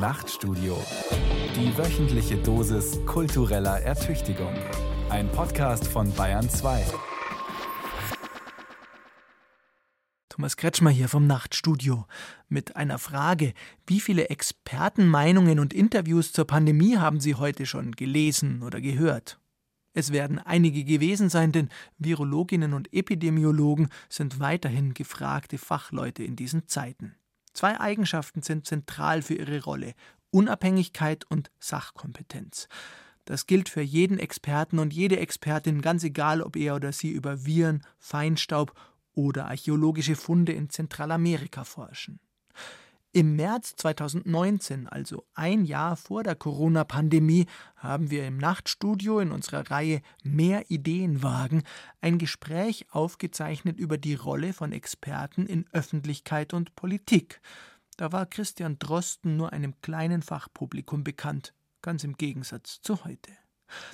Nachtstudio. Die wöchentliche Dosis kultureller Ertüchtigung. Ein Podcast von Bayern 2. Thomas Kretschmer hier vom Nachtstudio mit einer Frage. Wie viele Expertenmeinungen und Interviews zur Pandemie haben Sie heute schon gelesen oder gehört? Es werden einige gewesen sein, denn Virologinnen und Epidemiologen sind weiterhin gefragte Fachleute in diesen Zeiten. Zwei Eigenschaften sind zentral für ihre Rolle Unabhängigkeit und Sachkompetenz. Das gilt für jeden Experten und jede Expertin, ganz egal, ob er oder sie über Viren, Feinstaub oder archäologische Funde in Zentralamerika forschen. Im März 2019, also ein Jahr vor der Corona-Pandemie, haben wir im Nachtstudio in unserer Reihe Mehr Ideen wagen ein Gespräch aufgezeichnet über die Rolle von Experten in Öffentlichkeit und Politik. Da war Christian Drosten nur einem kleinen Fachpublikum bekannt, ganz im Gegensatz zu heute.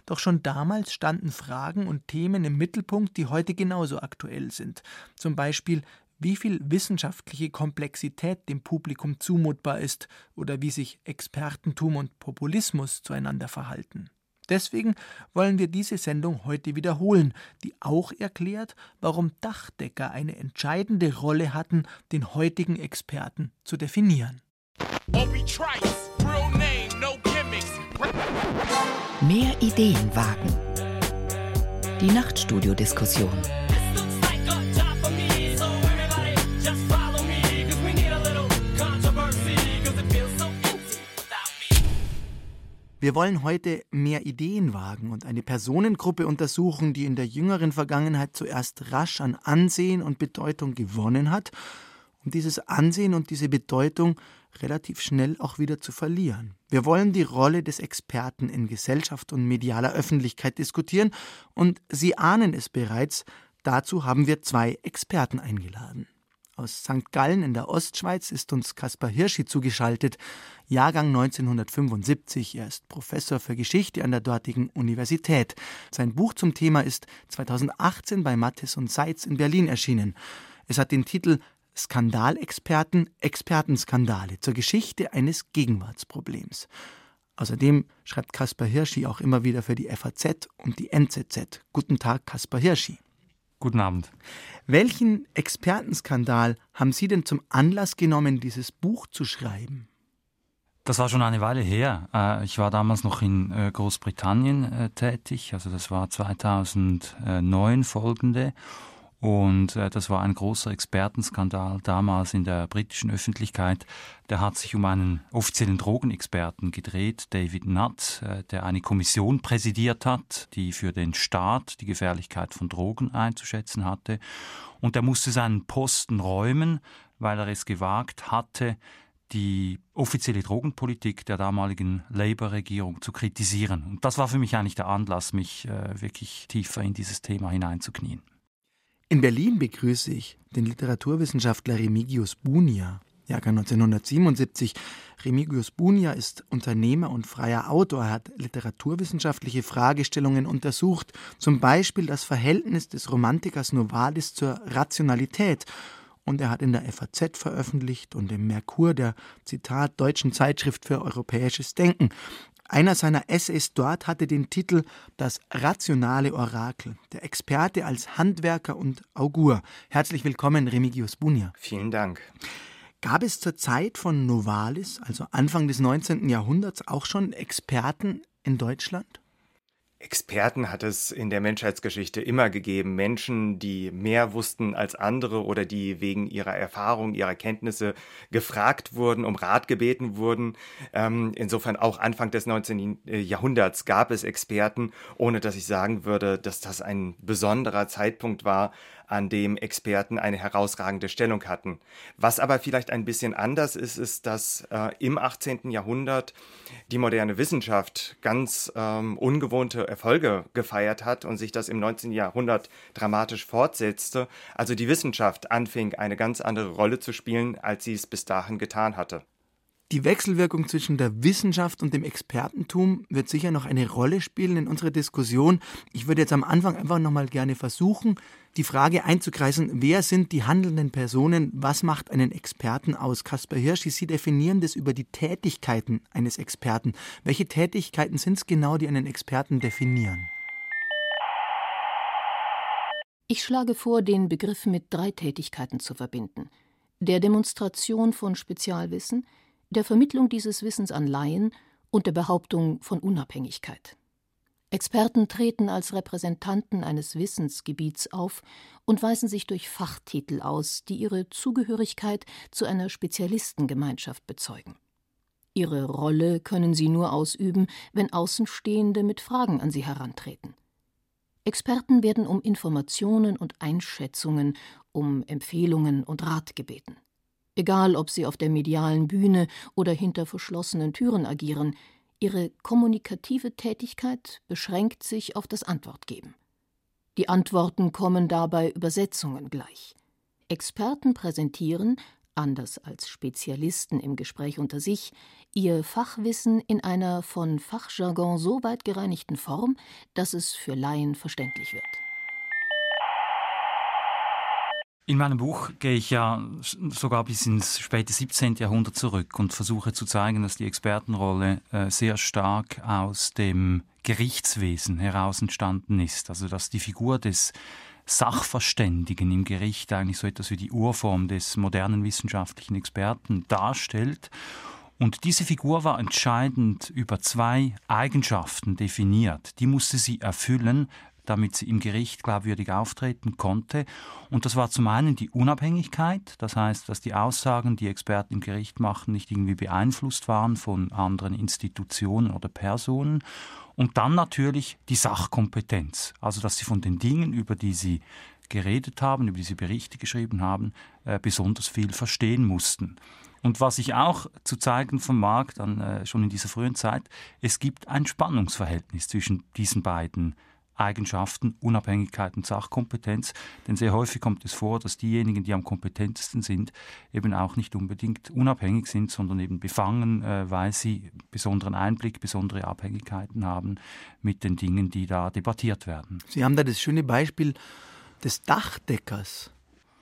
Doch schon damals standen Fragen und Themen im Mittelpunkt, die heute genauso aktuell sind. Zum Beispiel, wie viel wissenschaftliche Komplexität dem Publikum zumutbar ist oder wie sich Expertentum und Populismus zueinander verhalten. Deswegen wollen wir diese Sendung heute wiederholen, die auch erklärt, warum Dachdecker eine entscheidende Rolle hatten, den heutigen Experten zu definieren. Mehr Ideen wagen. Die Nachtstudio-Diskussion. Wir wollen heute mehr Ideen wagen und eine Personengruppe untersuchen, die in der jüngeren Vergangenheit zuerst rasch an Ansehen und Bedeutung gewonnen hat, um dieses Ansehen und diese Bedeutung relativ schnell auch wieder zu verlieren. Wir wollen die Rolle des Experten in Gesellschaft und medialer Öffentlichkeit diskutieren und Sie ahnen es bereits, dazu haben wir zwei Experten eingeladen. Aus St. Gallen in der Ostschweiz ist uns Kaspar Hirschi zugeschaltet, Jahrgang 1975. Er ist Professor für Geschichte an der dortigen Universität. Sein Buch zum Thema ist 2018 bei Mattes und Seitz in Berlin erschienen. Es hat den Titel Skandalexperten, Expertenskandale zur Geschichte eines Gegenwartsproblems. Außerdem schreibt Kaspar Hirschi auch immer wieder für die FAZ und die NZZ. Guten Tag, Kaspar Hirschi. Guten Abend. Welchen Expertenskandal haben Sie denn zum Anlass genommen, dieses Buch zu schreiben? Das war schon eine Weile her. Äh, ich war damals noch in äh, Großbritannien äh, tätig, also das war 2009 folgende. Und äh, das war ein großer Expertenskandal damals in der britischen Öffentlichkeit. Der hat sich um einen offiziellen Drogenexperten gedreht, David Nutt, äh, der eine Kommission präsidiert hat, die für den Staat die Gefährlichkeit von Drogen einzuschätzen hatte. Und der musste seinen Posten räumen, weil er es gewagt hatte, die offizielle Drogenpolitik der damaligen Labour-Regierung zu kritisieren. Und das war für mich eigentlich der Anlass, mich äh, wirklich tiefer in dieses Thema hineinzuknien. In Berlin begrüße ich den Literaturwissenschaftler Remigius Bunia, Jahrgang 1977. Remigius Bunia ist Unternehmer und freier Autor. Er hat literaturwissenschaftliche Fragestellungen untersucht, zum Beispiel das Verhältnis des Romantikers Novalis zur Rationalität. Und er hat in der FAZ veröffentlicht und im Merkur, der Zitat Deutschen Zeitschrift für europäisches Denken. Einer seiner Essays dort hatte den Titel Das rationale Orakel, der Experte als Handwerker und Augur. Herzlich willkommen, Remigius Bunia. Vielen Dank. Gab es zur Zeit von Novalis, also Anfang des 19. Jahrhunderts, auch schon Experten in Deutschland? Experten hat es in der Menschheitsgeschichte immer gegeben. Menschen, die mehr wussten als andere oder die wegen ihrer Erfahrung, ihrer Kenntnisse gefragt wurden, um Rat gebeten wurden. Ähm, insofern auch Anfang des 19. Jahrhunderts gab es Experten, ohne dass ich sagen würde, dass das ein besonderer Zeitpunkt war, an dem Experten eine herausragende Stellung hatten. Was aber vielleicht ein bisschen anders ist, ist, dass äh, im 18. Jahrhundert die moderne Wissenschaft ganz ähm, ungewohnte Erfolge gefeiert hat und sich das im 19. Jahrhundert dramatisch fortsetzte. Also die Wissenschaft anfing, eine ganz andere Rolle zu spielen, als sie es bis dahin getan hatte. Die Wechselwirkung zwischen der Wissenschaft und dem Expertentum wird sicher noch eine Rolle spielen in unserer Diskussion. Ich würde jetzt am Anfang einfach noch mal gerne versuchen, die Frage einzukreisen, wer sind die handelnden Personen, was macht einen Experten aus? Kaspar Hirsch, Sie definieren das über die Tätigkeiten eines Experten. Welche Tätigkeiten sind es genau, die einen Experten definieren? Ich schlage vor, den Begriff mit drei Tätigkeiten zu verbinden. Der Demonstration von Spezialwissen, der Vermittlung dieses Wissens an Laien und der Behauptung von Unabhängigkeit. Experten treten als Repräsentanten eines Wissensgebiets auf und weisen sich durch Fachtitel aus, die ihre Zugehörigkeit zu einer Spezialistengemeinschaft bezeugen. Ihre Rolle können sie nur ausüben, wenn Außenstehende mit Fragen an sie herantreten. Experten werden um Informationen und Einschätzungen, um Empfehlungen und Rat gebeten egal ob sie auf der medialen Bühne oder hinter verschlossenen Türen agieren, ihre kommunikative Tätigkeit beschränkt sich auf das Antwortgeben. Die Antworten kommen dabei Übersetzungen gleich. Experten präsentieren, anders als Spezialisten im Gespräch unter sich, ihr Fachwissen in einer von Fachjargon so weit gereinigten Form, dass es für Laien verständlich wird. In meinem Buch gehe ich ja sogar bis ins späte 17. Jahrhundert zurück und versuche zu zeigen, dass die Expertenrolle äh, sehr stark aus dem Gerichtswesen heraus entstanden ist. Also dass die Figur des Sachverständigen im Gericht eigentlich so etwas wie die Urform des modernen wissenschaftlichen Experten darstellt. Und diese Figur war entscheidend über zwei Eigenschaften definiert. Die musste sie erfüllen, damit sie im Gericht glaubwürdig auftreten konnte. Und das war zum einen die Unabhängigkeit, das heißt, dass die Aussagen, die Experten im Gericht machen, nicht irgendwie beeinflusst waren von anderen Institutionen oder Personen. Und dann natürlich die Sachkompetenz, also dass sie von den Dingen, über die sie geredet haben, über die sie Berichte geschrieben haben, äh, besonders viel verstehen mussten. Und was ich auch zu zeigen vermag, dann äh, schon in dieser frühen Zeit, es gibt ein Spannungsverhältnis zwischen diesen beiden Eigenschaften, Unabhängigkeit und Sachkompetenz. Denn sehr häufig kommt es vor, dass diejenigen, die am kompetentesten sind, eben auch nicht unbedingt unabhängig sind, sondern eben befangen, äh, weil sie besonderen Einblick, besondere Abhängigkeiten haben mit den Dingen, die da debattiert werden. Sie haben da das schöne Beispiel des Dachdeckers,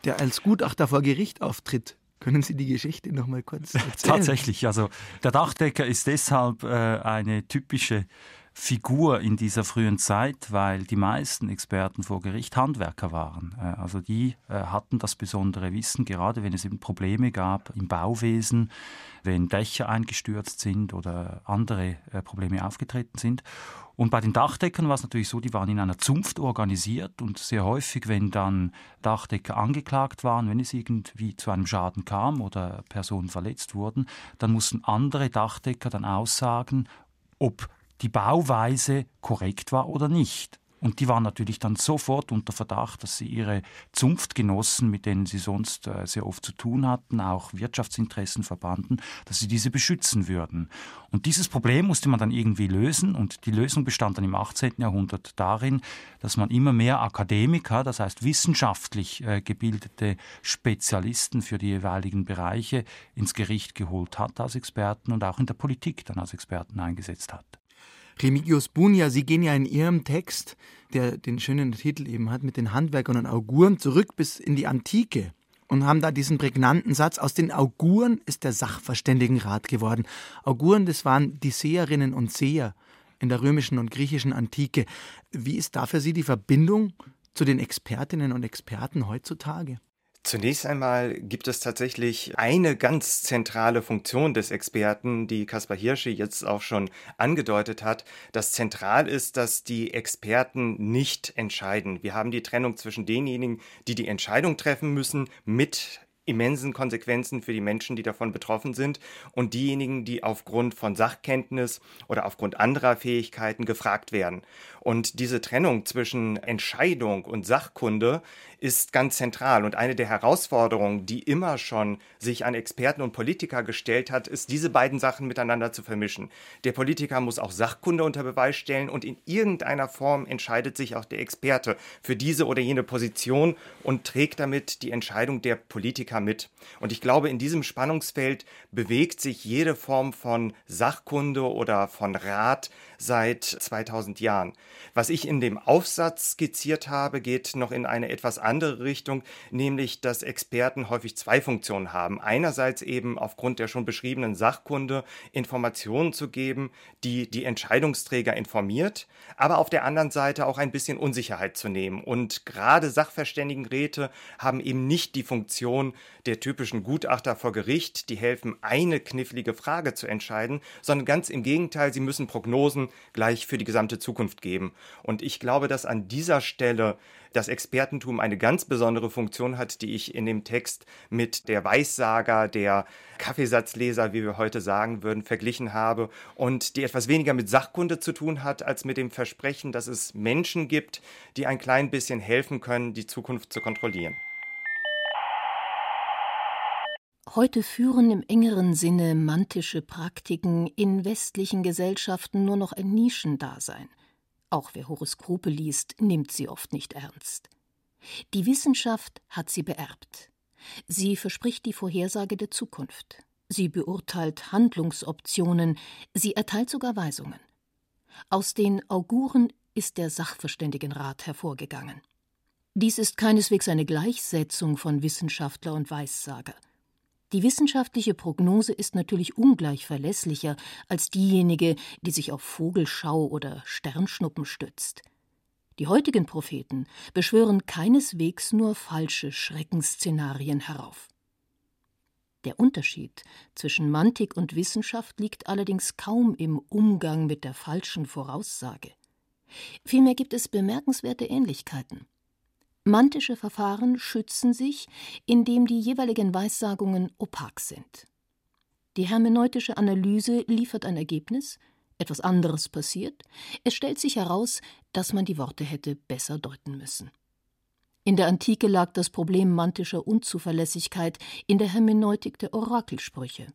der als Gutachter vor Gericht auftritt. Können Sie die Geschichte noch mal kurz erzählen? Tatsächlich, also der Dachdecker ist deshalb äh, eine typische Figur in dieser frühen Zeit, weil die meisten Experten vor Gericht Handwerker waren. Äh, also die äh, hatten das besondere Wissen, gerade wenn es eben Probleme gab im Bauwesen, wenn Dächer eingestürzt sind oder andere äh, Probleme aufgetreten sind. Und bei den Dachdeckern war es natürlich so, die waren in einer Zunft organisiert und sehr häufig, wenn dann Dachdecker angeklagt waren, wenn es irgendwie zu einem Schaden kam oder Personen verletzt wurden, dann mussten andere Dachdecker dann aussagen, ob die Bauweise korrekt war oder nicht. Und die waren natürlich dann sofort unter Verdacht, dass sie ihre Zunftgenossen, mit denen sie sonst äh, sehr oft zu tun hatten, auch Wirtschaftsinteressen verbanden, dass sie diese beschützen würden. Und dieses Problem musste man dann irgendwie lösen. Und die Lösung bestand dann im 18. Jahrhundert darin, dass man immer mehr Akademiker, das heißt wissenschaftlich äh, gebildete Spezialisten für die jeweiligen Bereiche ins Gericht geholt hat als Experten und auch in der Politik dann als Experten eingesetzt hat. Remigius Bunia, Sie gehen ja in Ihrem Text, der den schönen Titel eben hat, mit den Handwerkern und Auguren zurück bis in die Antike und haben da diesen prägnanten Satz, aus den Auguren ist der Sachverständigenrat geworden. Auguren, das waren die Seherinnen und Seher in der römischen und griechischen Antike. Wie ist da für Sie die Verbindung zu den Expertinnen und Experten heutzutage? Zunächst einmal gibt es tatsächlich eine ganz zentrale Funktion des Experten, die Kaspar Hirsche jetzt auch schon angedeutet hat. Das zentral ist, dass die Experten nicht entscheiden. Wir haben die Trennung zwischen denjenigen, die die Entscheidung treffen müssen mit immensen Konsequenzen für die Menschen, die davon betroffen sind und diejenigen, die aufgrund von Sachkenntnis oder aufgrund anderer Fähigkeiten gefragt werden. Und diese Trennung zwischen Entscheidung und Sachkunde ist ganz zentral. Und eine der Herausforderungen, die immer schon sich an Experten und Politiker gestellt hat, ist, diese beiden Sachen miteinander zu vermischen. Der Politiker muss auch Sachkunde unter Beweis stellen und in irgendeiner Form entscheidet sich auch der Experte für diese oder jene Position und trägt damit die Entscheidung der Politiker mit. Und ich glaube, in diesem Spannungsfeld bewegt sich jede Form von Sachkunde oder von Rat seit 2000 Jahren. Was ich in dem Aufsatz skizziert habe, geht noch in eine etwas andere Richtung, nämlich dass Experten häufig zwei Funktionen haben. Einerseits eben aufgrund der schon beschriebenen Sachkunde Informationen zu geben, die die Entscheidungsträger informiert, aber auf der anderen Seite auch ein bisschen Unsicherheit zu nehmen. Und gerade Sachverständigenräte haben eben nicht die Funktion der typischen Gutachter vor Gericht, die helfen, eine knifflige Frage zu entscheiden, sondern ganz im Gegenteil, sie müssen Prognosen gleich für die gesamte Zukunft geben. Und ich glaube, dass an dieser Stelle das Expertentum eine ganz besondere Funktion hat, die ich in dem Text mit der Weissager, der Kaffeesatzleser, wie wir heute sagen würden, verglichen habe und die etwas weniger mit Sachkunde zu tun hat, als mit dem Versprechen, dass es Menschen gibt, die ein klein bisschen helfen können, die Zukunft zu kontrollieren. Heute führen im engeren Sinne mantische Praktiken in westlichen Gesellschaften nur noch ein Nischendasein. Auch wer Horoskope liest, nimmt sie oft nicht ernst. Die Wissenschaft hat sie beerbt. Sie verspricht die Vorhersage der Zukunft. Sie beurteilt Handlungsoptionen, sie erteilt sogar Weisungen. Aus den Auguren ist der Sachverständigenrat hervorgegangen. Dies ist keineswegs eine Gleichsetzung von Wissenschaftler und Weissager. Die wissenschaftliche Prognose ist natürlich ungleich verlässlicher als diejenige, die sich auf Vogelschau oder Sternschnuppen stützt. Die heutigen Propheten beschwören keineswegs nur falsche Schreckensszenarien herauf. Der Unterschied zwischen Mantik und Wissenschaft liegt allerdings kaum im Umgang mit der falschen Voraussage. Vielmehr gibt es bemerkenswerte Ähnlichkeiten. Mantische Verfahren schützen sich, indem die jeweiligen Weissagungen opak sind. Die hermeneutische Analyse liefert ein Ergebnis, etwas anderes passiert, es stellt sich heraus, dass man die Worte hätte besser deuten müssen. In der Antike lag das Problem mantischer Unzuverlässigkeit in der Hermeneutik der Orakelsprüche.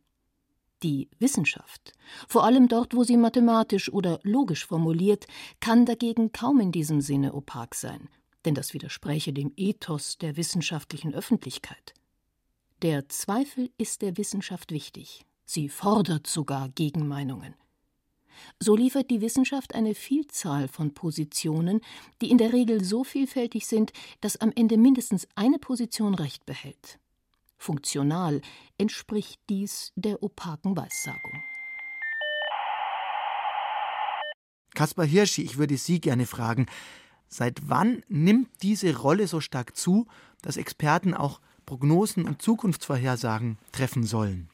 Die Wissenschaft, vor allem dort, wo sie mathematisch oder logisch formuliert, kann dagegen kaum in diesem Sinne opak sein denn das widerspräche dem Ethos der wissenschaftlichen Öffentlichkeit. Der Zweifel ist der Wissenschaft wichtig, sie fordert sogar Gegenmeinungen. So liefert die Wissenschaft eine Vielzahl von Positionen, die in der Regel so vielfältig sind, dass am Ende mindestens eine Position Recht behält. Funktional entspricht dies der opaken Weissagung. Kaspar Hirschi, ich würde Sie gerne fragen, Seit wann nimmt diese Rolle so stark zu, dass Experten auch Prognosen und Zukunftsvorhersagen treffen sollen?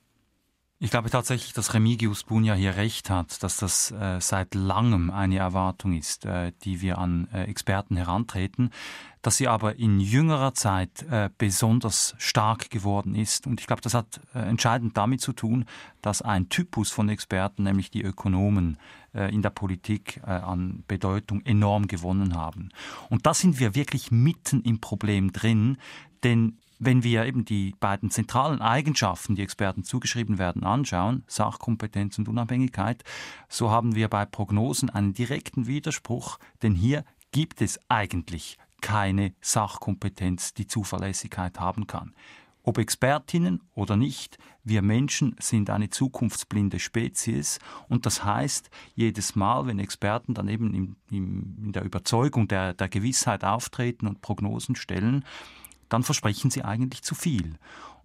Ich glaube tatsächlich, dass Remigius Bunja hier recht hat, dass das äh, seit langem eine Erwartung ist, äh, die wir an äh, Experten herantreten, dass sie aber in jüngerer Zeit äh, besonders stark geworden ist. Und ich glaube, das hat äh, entscheidend damit zu tun, dass ein Typus von Experten, nämlich die Ökonomen, in der Politik an Bedeutung enorm gewonnen haben. Und da sind wir wirklich mitten im Problem drin, denn wenn wir eben die beiden zentralen Eigenschaften, die Experten zugeschrieben werden, anschauen, Sachkompetenz und Unabhängigkeit, so haben wir bei Prognosen einen direkten Widerspruch, denn hier gibt es eigentlich keine Sachkompetenz, die Zuverlässigkeit haben kann. Ob Expertinnen oder nicht, wir Menschen sind eine zukunftsblinde Spezies und das heißt, jedes Mal, wenn Experten dann eben in, in der Überzeugung der, der Gewissheit auftreten und Prognosen stellen, dann versprechen sie eigentlich zu viel.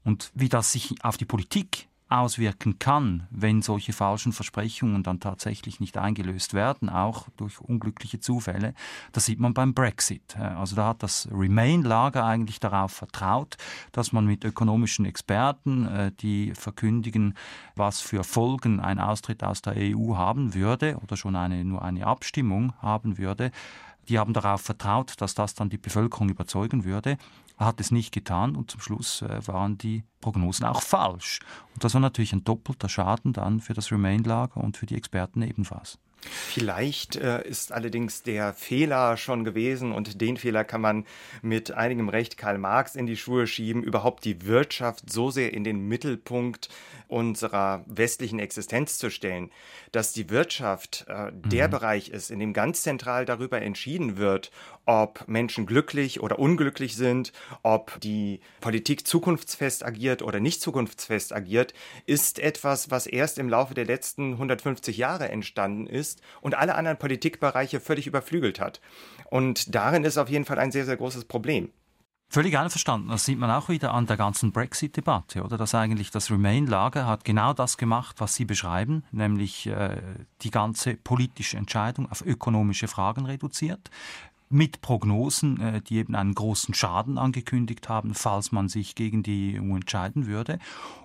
Und wie das sich auf die Politik auswirken kann, wenn solche falschen Versprechungen dann tatsächlich nicht eingelöst werden, auch durch unglückliche Zufälle, das sieht man beim Brexit. Also da hat das Remain-Lager eigentlich darauf vertraut, dass man mit ökonomischen Experten, äh, die verkündigen, was für Folgen ein Austritt aus der EU haben würde oder schon eine, nur eine Abstimmung haben würde, die haben darauf vertraut, dass das dann die Bevölkerung überzeugen würde hat es nicht getan und zum Schluss äh, waren die Prognosen auch falsch. Und das war natürlich ein doppelter Schaden dann für das Remain-Lager und für die Experten ebenfalls. Vielleicht äh, ist allerdings der Fehler schon gewesen und den Fehler kann man mit einigem Recht Karl Marx in die Schuhe schieben, überhaupt die Wirtschaft so sehr in den Mittelpunkt unserer westlichen Existenz zu stellen, dass die Wirtschaft äh, der mhm. Bereich ist, in dem ganz zentral darüber entschieden wird, ob Menschen glücklich oder unglücklich sind, ob die Politik zukunftsfest agiert oder nicht zukunftsfest agiert, ist etwas, was erst im Laufe der letzten 150 Jahre entstanden ist und alle anderen Politikbereiche völlig überflügelt hat. Und darin ist auf jeden Fall ein sehr, sehr großes Problem. Völlig einverstanden. Das sieht man auch wieder an der ganzen Brexit-Debatte, oder? Dass eigentlich das Remain-Lager hat genau das gemacht, was Sie beschreiben, nämlich äh, die ganze politische Entscheidung auf ökonomische Fragen reduziert mit Prognosen, äh, die eben einen großen Schaden angekündigt haben, falls man sich gegen die EU entscheiden würde.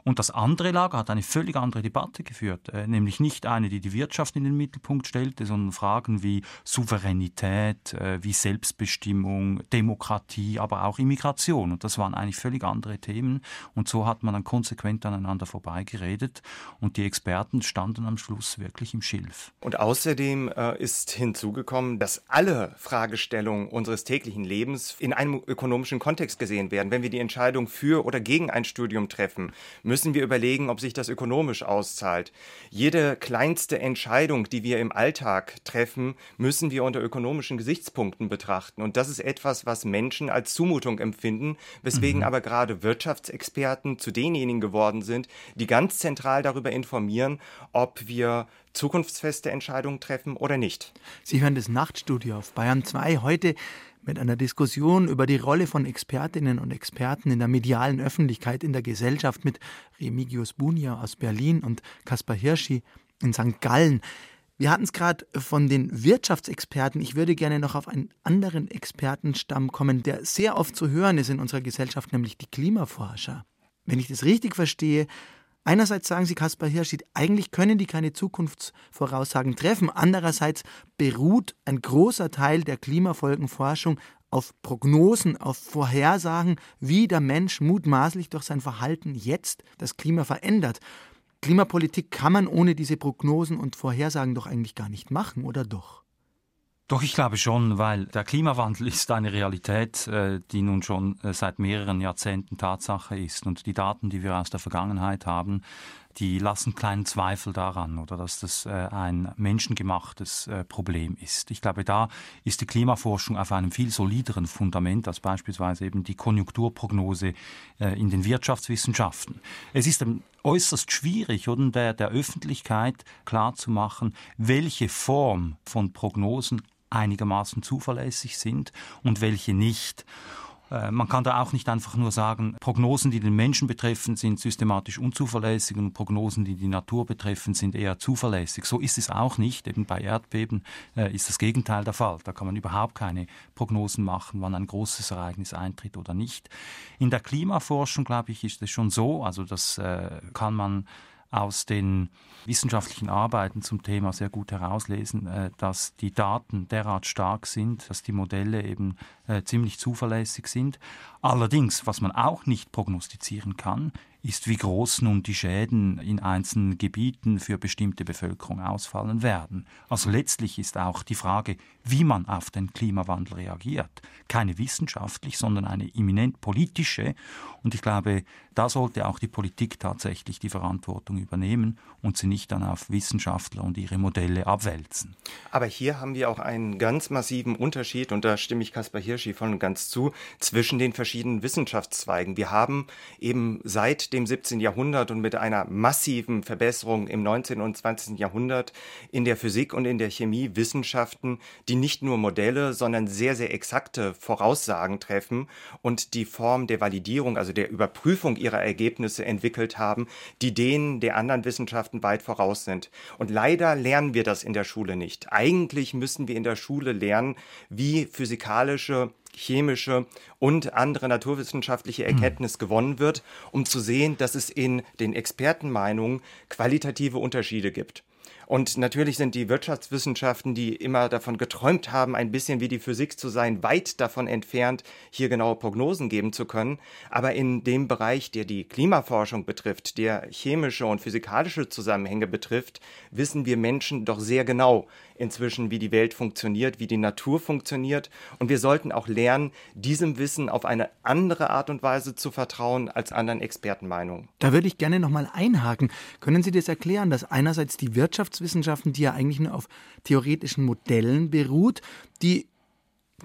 Und das andere Lager hat eine völlig andere Debatte geführt, äh, nämlich nicht eine, die die Wirtschaft in den Mittelpunkt stellte, sondern Fragen wie Souveränität, äh, wie Selbstbestimmung, Demokratie, aber auch Immigration. Und das waren eigentlich völlig andere Themen. Und so hat man dann konsequent aneinander vorbeigeredet und die Experten standen am Schluss wirklich im Schilf. Und außerdem ist hinzugekommen, dass alle Fragestellungen Fragestellungen unseres täglichen Lebens in einem ökonomischen Kontext gesehen werden. Wenn wir die Entscheidung für oder gegen ein Studium treffen, müssen wir überlegen, ob sich das ökonomisch auszahlt. Jede kleinste Entscheidung, die wir im Alltag treffen, müssen wir unter ökonomischen Gesichtspunkten betrachten. Und das ist etwas, was Menschen als Zumutung empfinden, weswegen mhm. aber gerade Wirtschaftsexperten zu denjenigen geworden sind, die ganz zentral darüber informieren, ob wir zukunftsfeste Entscheidungen treffen oder nicht. Sie hören das Nachtstudio auf Bayern 2 heute mit einer Diskussion über die Rolle von Expertinnen und Experten in der medialen Öffentlichkeit in der Gesellschaft mit Remigius Bunia aus Berlin und Kaspar Hirschi in St. Gallen. Wir hatten es gerade von den Wirtschaftsexperten. Ich würde gerne noch auf einen anderen Expertenstamm kommen, der sehr oft zu hören ist in unserer Gesellschaft, nämlich die Klimaforscher. Wenn ich das richtig verstehe, Einerseits sagen Sie, Kaspar Hirschied, eigentlich können die keine Zukunftsvoraussagen treffen. Andererseits beruht ein großer Teil der Klimafolgenforschung auf Prognosen, auf Vorhersagen, wie der Mensch mutmaßlich durch sein Verhalten jetzt das Klima verändert. Klimapolitik kann man ohne diese Prognosen und Vorhersagen doch eigentlich gar nicht machen, oder doch? Doch, ich glaube schon, weil der Klimawandel ist eine Realität, äh, die nun schon äh, seit mehreren Jahrzehnten Tatsache ist. Und die Daten, die wir aus der Vergangenheit haben, die lassen kleinen Zweifel daran oder dass das äh, ein menschengemachtes Problem ist. Ich glaube, da ist die Klimaforschung auf einem viel solideren Fundament als beispielsweise eben die Konjunkturprognose in den Wirtschaftswissenschaften. Es ist äußerst schwierig, oder der, der Öffentlichkeit klarzumachen, welche Form von Prognosen einigermaßen zuverlässig sind und welche nicht. Äh, man kann da auch nicht einfach nur sagen, Prognosen, die den Menschen betreffen, sind systematisch unzuverlässig und Prognosen, die die Natur betreffen, sind eher zuverlässig. So ist es auch nicht. Eben bei Erdbeben äh, ist das Gegenteil der Fall. Da kann man überhaupt keine Prognosen machen, wann ein großes Ereignis eintritt oder nicht. In der Klimaforschung, glaube ich, ist es schon so. Also das äh, kann man aus den wissenschaftlichen Arbeiten zum Thema sehr gut herauslesen, äh, dass die Daten derart stark sind, dass die Modelle eben äh, ziemlich zuverlässig sind. Allerdings, was man auch nicht prognostizieren kann, ist, wie groß nun die Schäden in einzelnen Gebieten für bestimmte Bevölkerung ausfallen werden. Also letztlich ist auch die Frage, wie man auf den Klimawandel reagiert, keine wissenschaftlich, sondern eine eminent politische. Und ich glaube, da sollte auch die Politik tatsächlich die Verantwortung übernehmen und sie nicht dann auf Wissenschaftler und ihre Modelle abwälzen. Aber hier haben wir auch einen ganz massiven Unterschied, und da stimme ich Kaspar Hirschi voll und ganz zu, zwischen den verschiedenen Wissenschaftszweigen. Wir haben eben seit dem 17. Jahrhundert und mit einer massiven Verbesserung im 19. und 20. Jahrhundert in der Physik und in der Chemie Wissenschaften, die nicht nur Modelle, sondern sehr, sehr exakte Voraussagen treffen und die Form der Validierung, also der Überprüfung ihrer Ergebnisse entwickelt haben, die denen der anderen Wissenschaften weit voraus sind. Und leider lernen wir das in der Schule nicht. Eigentlich müssen wir in der Schule lernen, wie physikalische chemische und andere naturwissenschaftliche hm. Erkenntnis gewonnen wird, um zu sehen, dass es in den Expertenmeinungen qualitative Unterschiede gibt. Und natürlich sind die Wirtschaftswissenschaften, die immer davon geträumt haben, ein bisschen wie die Physik zu sein, weit davon entfernt, hier genaue Prognosen geben zu können. Aber in dem Bereich, der die Klimaforschung betrifft, der chemische und physikalische Zusammenhänge betrifft, wissen wir Menschen doch sehr genau inzwischen, wie die Welt funktioniert, wie die Natur funktioniert. Und wir sollten auch lernen, diesem Wissen auf eine andere Art und Weise zu vertrauen als anderen Expertenmeinungen. Da würde ich gerne nochmal einhaken. Können Sie das erklären, dass einerseits die Wirtschaft Wirtschaftswissenschaften, die ja eigentlich nur auf theoretischen Modellen beruht, die,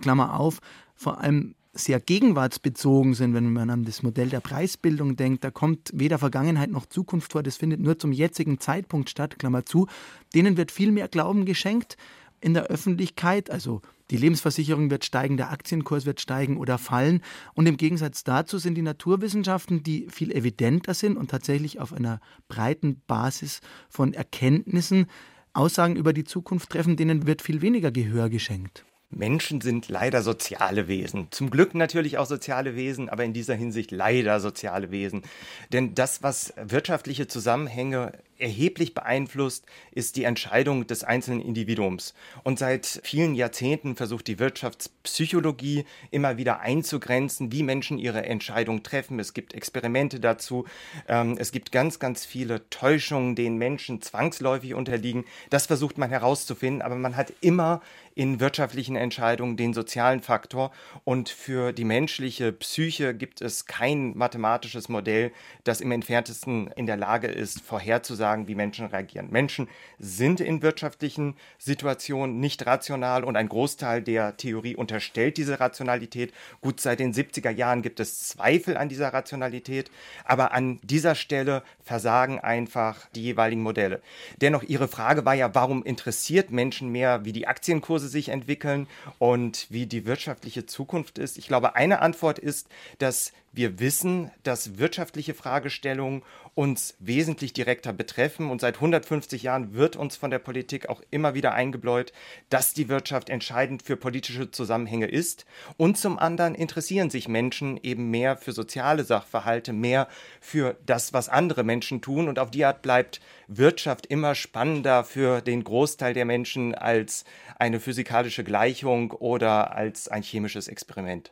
Klammer auf, vor allem sehr gegenwartsbezogen sind, wenn man an das Modell der Preisbildung denkt. Da kommt weder Vergangenheit noch Zukunft vor, das findet nur zum jetzigen Zeitpunkt statt, Klammer zu. Denen wird viel mehr Glauben geschenkt in der Öffentlichkeit, also die Lebensversicherung wird steigen, der Aktienkurs wird steigen oder fallen. Und im Gegensatz dazu sind die Naturwissenschaften, die viel evidenter sind und tatsächlich auf einer breiten Basis von Erkenntnissen Aussagen über die Zukunft treffen, denen wird viel weniger Gehör geschenkt. Menschen sind leider soziale Wesen. Zum Glück natürlich auch soziale Wesen, aber in dieser Hinsicht leider soziale Wesen. Denn das, was wirtschaftliche Zusammenhänge erheblich beeinflusst, ist die Entscheidung des einzelnen Individuums. Und seit vielen Jahrzehnten versucht die Wirtschaftspsychologie immer wieder einzugrenzen, wie Menschen ihre Entscheidung treffen. Es gibt Experimente dazu. Ähm, es gibt ganz, ganz viele Täuschungen, denen Menschen zwangsläufig unterliegen. Das versucht man herauszufinden, aber man hat immer in wirtschaftlichen Entscheidungen den sozialen Faktor. Und für die menschliche Psyche gibt es kein mathematisches Modell, das im entferntesten in der Lage ist, vorherzusagen, sagen, wie Menschen reagieren. Menschen sind in wirtschaftlichen Situationen nicht rational und ein Großteil der Theorie unterstellt diese Rationalität. Gut, seit den 70er Jahren gibt es Zweifel an dieser Rationalität, aber an dieser Stelle versagen einfach die jeweiligen Modelle. Dennoch, Ihre Frage war ja, warum interessiert Menschen mehr, wie die Aktienkurse sich entwickeln und wie die wirtschaftliche Zukunft ist? Ich glaube, eine Antwort ist, dass wir wissen, dass wirtschaftliche Fragestellungen uns wesentlich direkter betreffen. Und seit 150 Jahren wird uns von der Politik auch immer wieder eingebläut, dass die Wirtschaft entscheidend für politische Zusammenhänge ist. Und zum anderen interessieren sich Menschen eben mehr für soziale Sachverhalte, mehr für das, was andere Menschen tun. Und auf die Art bleibt Wirtschaft immer spannender für den Großteil der Menschen als eine physikalische Gleichung oder als ein chemisches Experiment.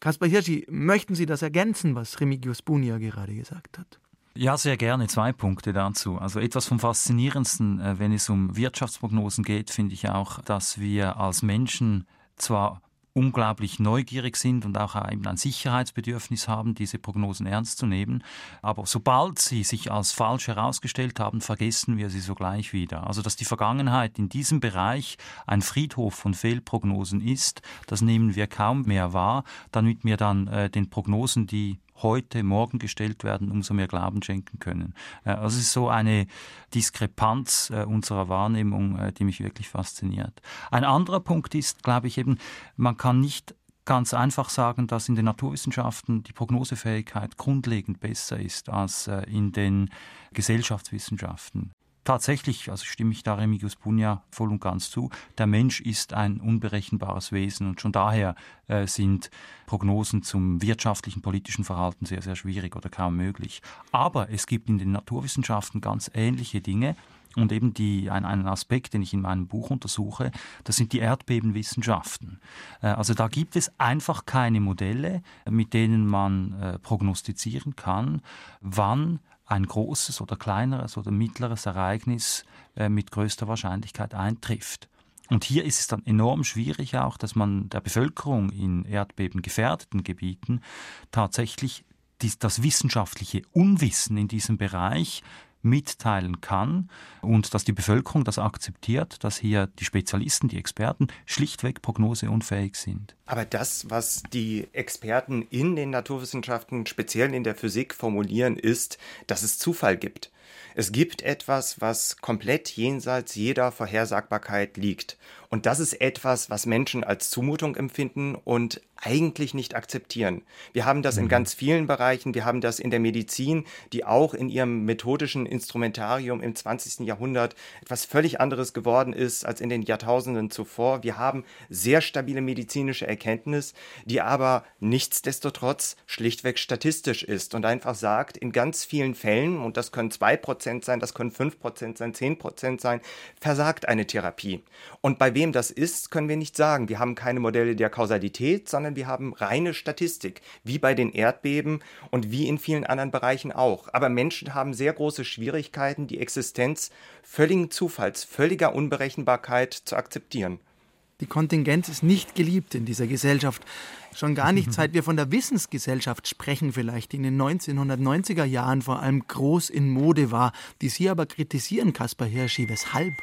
Kaspar Hirschi, möchten Sie das ergänzen, was Remigius Bunia gerade gesagt hat? Ja, sehr gerne. Zwei Punkte dazu. Also etwas vom Faszinierendsten, äh, wenn es um Wirtschaftsprognosen geht, finde ich auch, dass wir als Menschen zwar unglaublich neugierig sind und auch eben ein Sicherheitsbedürfnis haben, diese Prognosen ernst zu nehmen. Aber sobald sie sich als falsch herausgestellt haben, vergessen wir sie sogleich wieder. Also dass die Vergangenheit in diesem Bereich ein Friedhof von Fehlprognosen ist, das nehmen wir kaum mehr wahr, damit wir dann äh, den Prognosen, die heute, morgen gestellt werden, umso mehr Glauben schenken können. Äh, also es ist so eine Diskrepanz äh, unserer Wahrnehmung, äh, die mich wirklich fasziniert. Ein anderer Punkt ist, glaube ich, eben, man kann nicht ganz einfach sagen, dass in den Naturwissenschaften die Prognosefähigkeit grundlegend besser ist als in den Gesellschaftswissenschaften tatsächlich, also stimme ich da Remigius Bunja voll und ganz zu, der Mensch ist ein unberechenbares Wesen und schon daher äh, sind Prognosen zum wirtschaftlichen, politischen Verhalten sehr, sehr schwierig oder kaum möglich. Aber es gibt in den Naturwissenschaften ganz ähnliche Dinge, und eben die, ein, einen Aspekt, den ich in meinem Buch untersuche, das sind die Erdbebenwissenschaften. Äh, also da gibt es einfach keine Modelle, mit denen man äh, prognostizieren kann, wann ein großes oder kleineres oder mittleres Ereignis äh, mit größter Wahrscheinlichkeit eintrifft. Und hier ist es dann enorm schwierig auch, dass man der Bevölkerung in erdbebengefährdeten Gebieten tatsächlich das wissenschaftliche Unwissen in diesem Bereich mitteilen kann und dass die Bevölkerung das akzeptiert, dass hier die Spezialisten, die Experten schlichtweg prognoseunfähig sind. Aber das, was die Experten in den Naturwissenschaften, speziell in der Physik formulieren, ist, dass es Zufall gibt. Es gibt etwas, was komplett jenseits jeder Vorhersagbarkeit liegt. Und das ist etwas, was Menschen als Zumutung empfinden und eigentlich nicht akzeptieren. Wir haben das in mhm. ganz vielen Bereichen. Wir haben das in der Medizin, die auch in ihrem methodischen Instrumentarium im 20. Jahrhundert etwas völlig anderes geworden ist als in den Jahrtausenden zuvor. Wir haben sehr stabile medizinische Erkenntnis, die aber nichtsdestotrotz schlichtweg statistisch ist und einfach sagt, in ganz vielen Fällen, und das können zwei Prozent sein, das können fünf Prozent sein, zehn Prozent sein, versagt eine Therapie. Und bei wem das ist, können wir nicht sagen. Wir haben keine Modelle der Kausalität, sondern wir haben reine Statistik, wie bei den Erdbeben und wie in vielen anderen Bereichen auch. Aber Menschen haben sehr große Schwierigkeiten, die Existenz völligen Zufalls, völliger Unberechenbarkeit zu akzeptieren. Die Kontingenz ist nicht geliebt in dieser Gesellschaft. Schon gar nicht, seit wir von der Wissensgesellschaft sprechen, vielleicht, die in den 1990er Jahren vor allem groß in Mode war, die Sie aber kritisieren, Kaspar Hirschi. Weshalb?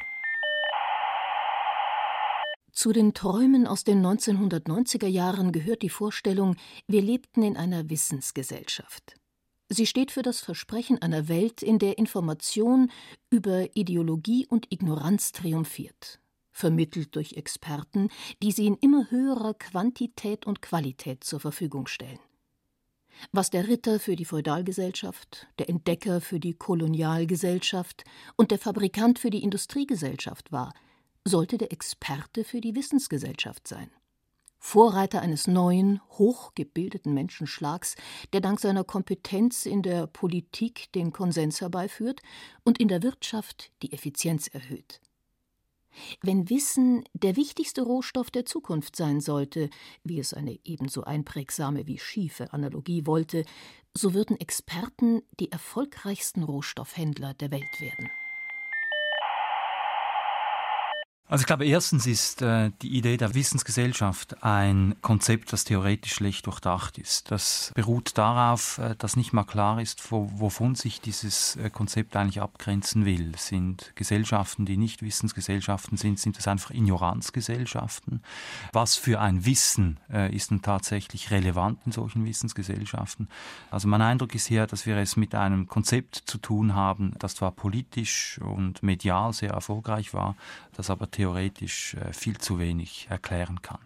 Zu den Träumen aus den 1990er Jahren gehört die Vorstellung, wir lebten in einer Wissensgesellschaft. Sie steht für das Versprechen einer Welt, in der Information über Ideologie und Ignoranz triumphiert vermittelt durch Experten, die sie in immer höherer Quantität und Qualität zur Verfügung stellen. Was der Ritter für die Feudalgesellschaft, der Entdecker für die Kolonialgesellschaft und der Fabrikant für die Industriegesellschaft war, sollte der Experte für die Wissensgesellschaft sein. Vorreiter eines neuen, hochgebildeten Menschenschlags, der dank seiner Kompetenz in der Politik den Konsens herbeiführt und in der Wirtschaft die Effizienz erhöht. Wenn Wissen der wichtigste Rohstoff der Zukunft sein sollte, wie es eine ebenso einprägsame wie schiefe Analogie wollte, so würden Experten die erfolgreichsten Rohstoffhändler der Welt werden. Also ich glaube, erstens ist äh, die Idee der Wissensgesellschaft ein Konzept, das theoretisch schlecht durchdacht ist. Das beruht darauf, äh, dass nicht mal klar ist, wo, wovon sich dieses äh, Konzept eigentlich abgrenzen will. Sind Gesellschaften, die nicht Wissensgesellschaften sind, sind das einfach Ignoranzgesellschaften? Was für ein Wissen äh, ist denn tatsächlich relevant in solchen Wissensgesellschaften? Also mein Eindruck ist hier, dass wir es mit einem Konzept zu tun haben, das zwar politisch und medial sehr erfolgreich war, das aber theoretisch äh, viel zu wenig erklären kann.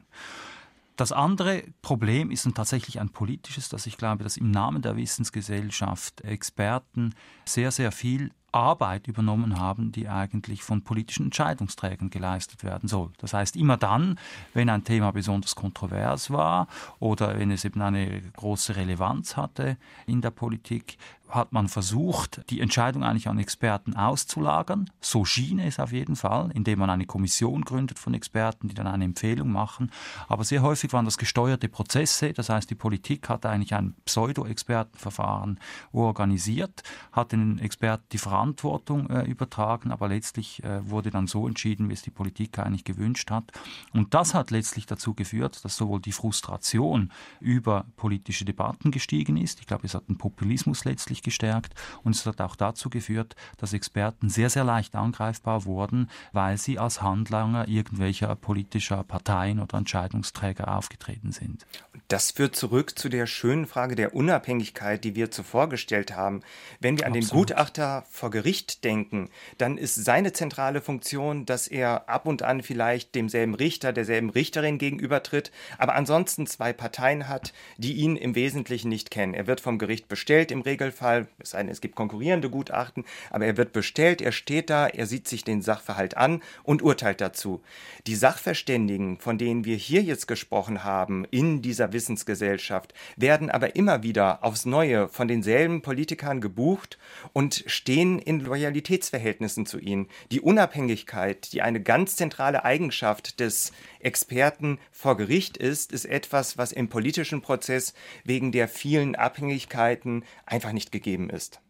Das andere Problem ist tatsächlich ein politisches, dass ich glaube, dass im Namen der Wissensgesellschaft Experten sehr, sehr viel Arbeit übernommen haben, die eigentlich von politischen Entscheidungsträgern geleistet werden soll. Das heißt, immer dann, wenn ein Thema besonders kontrovers war oder wenn es eben eine große Relevanz hatte in der Politik, hat man versucht, die Entscheidung eigentlich an Experten auszulagern. So schien es auf jeden Fall, indem man eine Kommission gründet von Experten, die dann eine Empfehlung machen. Aber sehr häufig waren das gesteuerte Prozesse. Das heißt, die Politik hat eigentlich ein Pseudo-Expertenverfahren organisiert, hat den Experten die Verantwortung äh, übertragen, aber letztlich äh, wurde dann so entschieden, wie es die Politik eigentlich gewünscht hat. Und das hat letztlich dazu geführt, dass sowohl die Frustration über politische Debatten gestiegen ist. Ich glaube, es hat den Populismus letztlich deutlich gestärkt und es hat auch dazu geführt, dass Experten sehr, sehr leicht angreifbar wurden, weil sie als Handlanger irgendwelcher politischer Parteien oder Entscheidungsträger aufgetreten sind. Das führt zurück zu der schönen Frage der Unabhängigkeit, die wir zuvor gestellt haben. Wenn wir an Absolut. den Gutachter vor Gericht denken, dann ist seine zentrale Funktion, dass er ab und an vielleicht demselben Richter, derselben Richterin gegenübertritt, aber ansonsten zwei Parteien hat, die ihn im Wesentlichen nicht kennen. Er wird vom Gericht bestellt im Regelfall Fall, es sei denn, es gibt konkurrierende Gutachten, aber er wird bestellt, er steht da, er sieht sich den Sachverhalt an und urteilt dazu. Die Sachverständigen, von denen wir hier jetzt gesprochen haben, in dieser Wissensgesellschaft, werden aber immer wieder aufs Neue von denselben Politikern gebucht und stehen in Loyalitätsverhältnissen zu ihnen. Die Unabhängigkeit, die eine ganz zentrale Eigenschaft des Experten vor Gericht ist, ist etwas, was im politischen Prozess wegen der vielen Abhängigkeiten einfach nicht gegeben ist.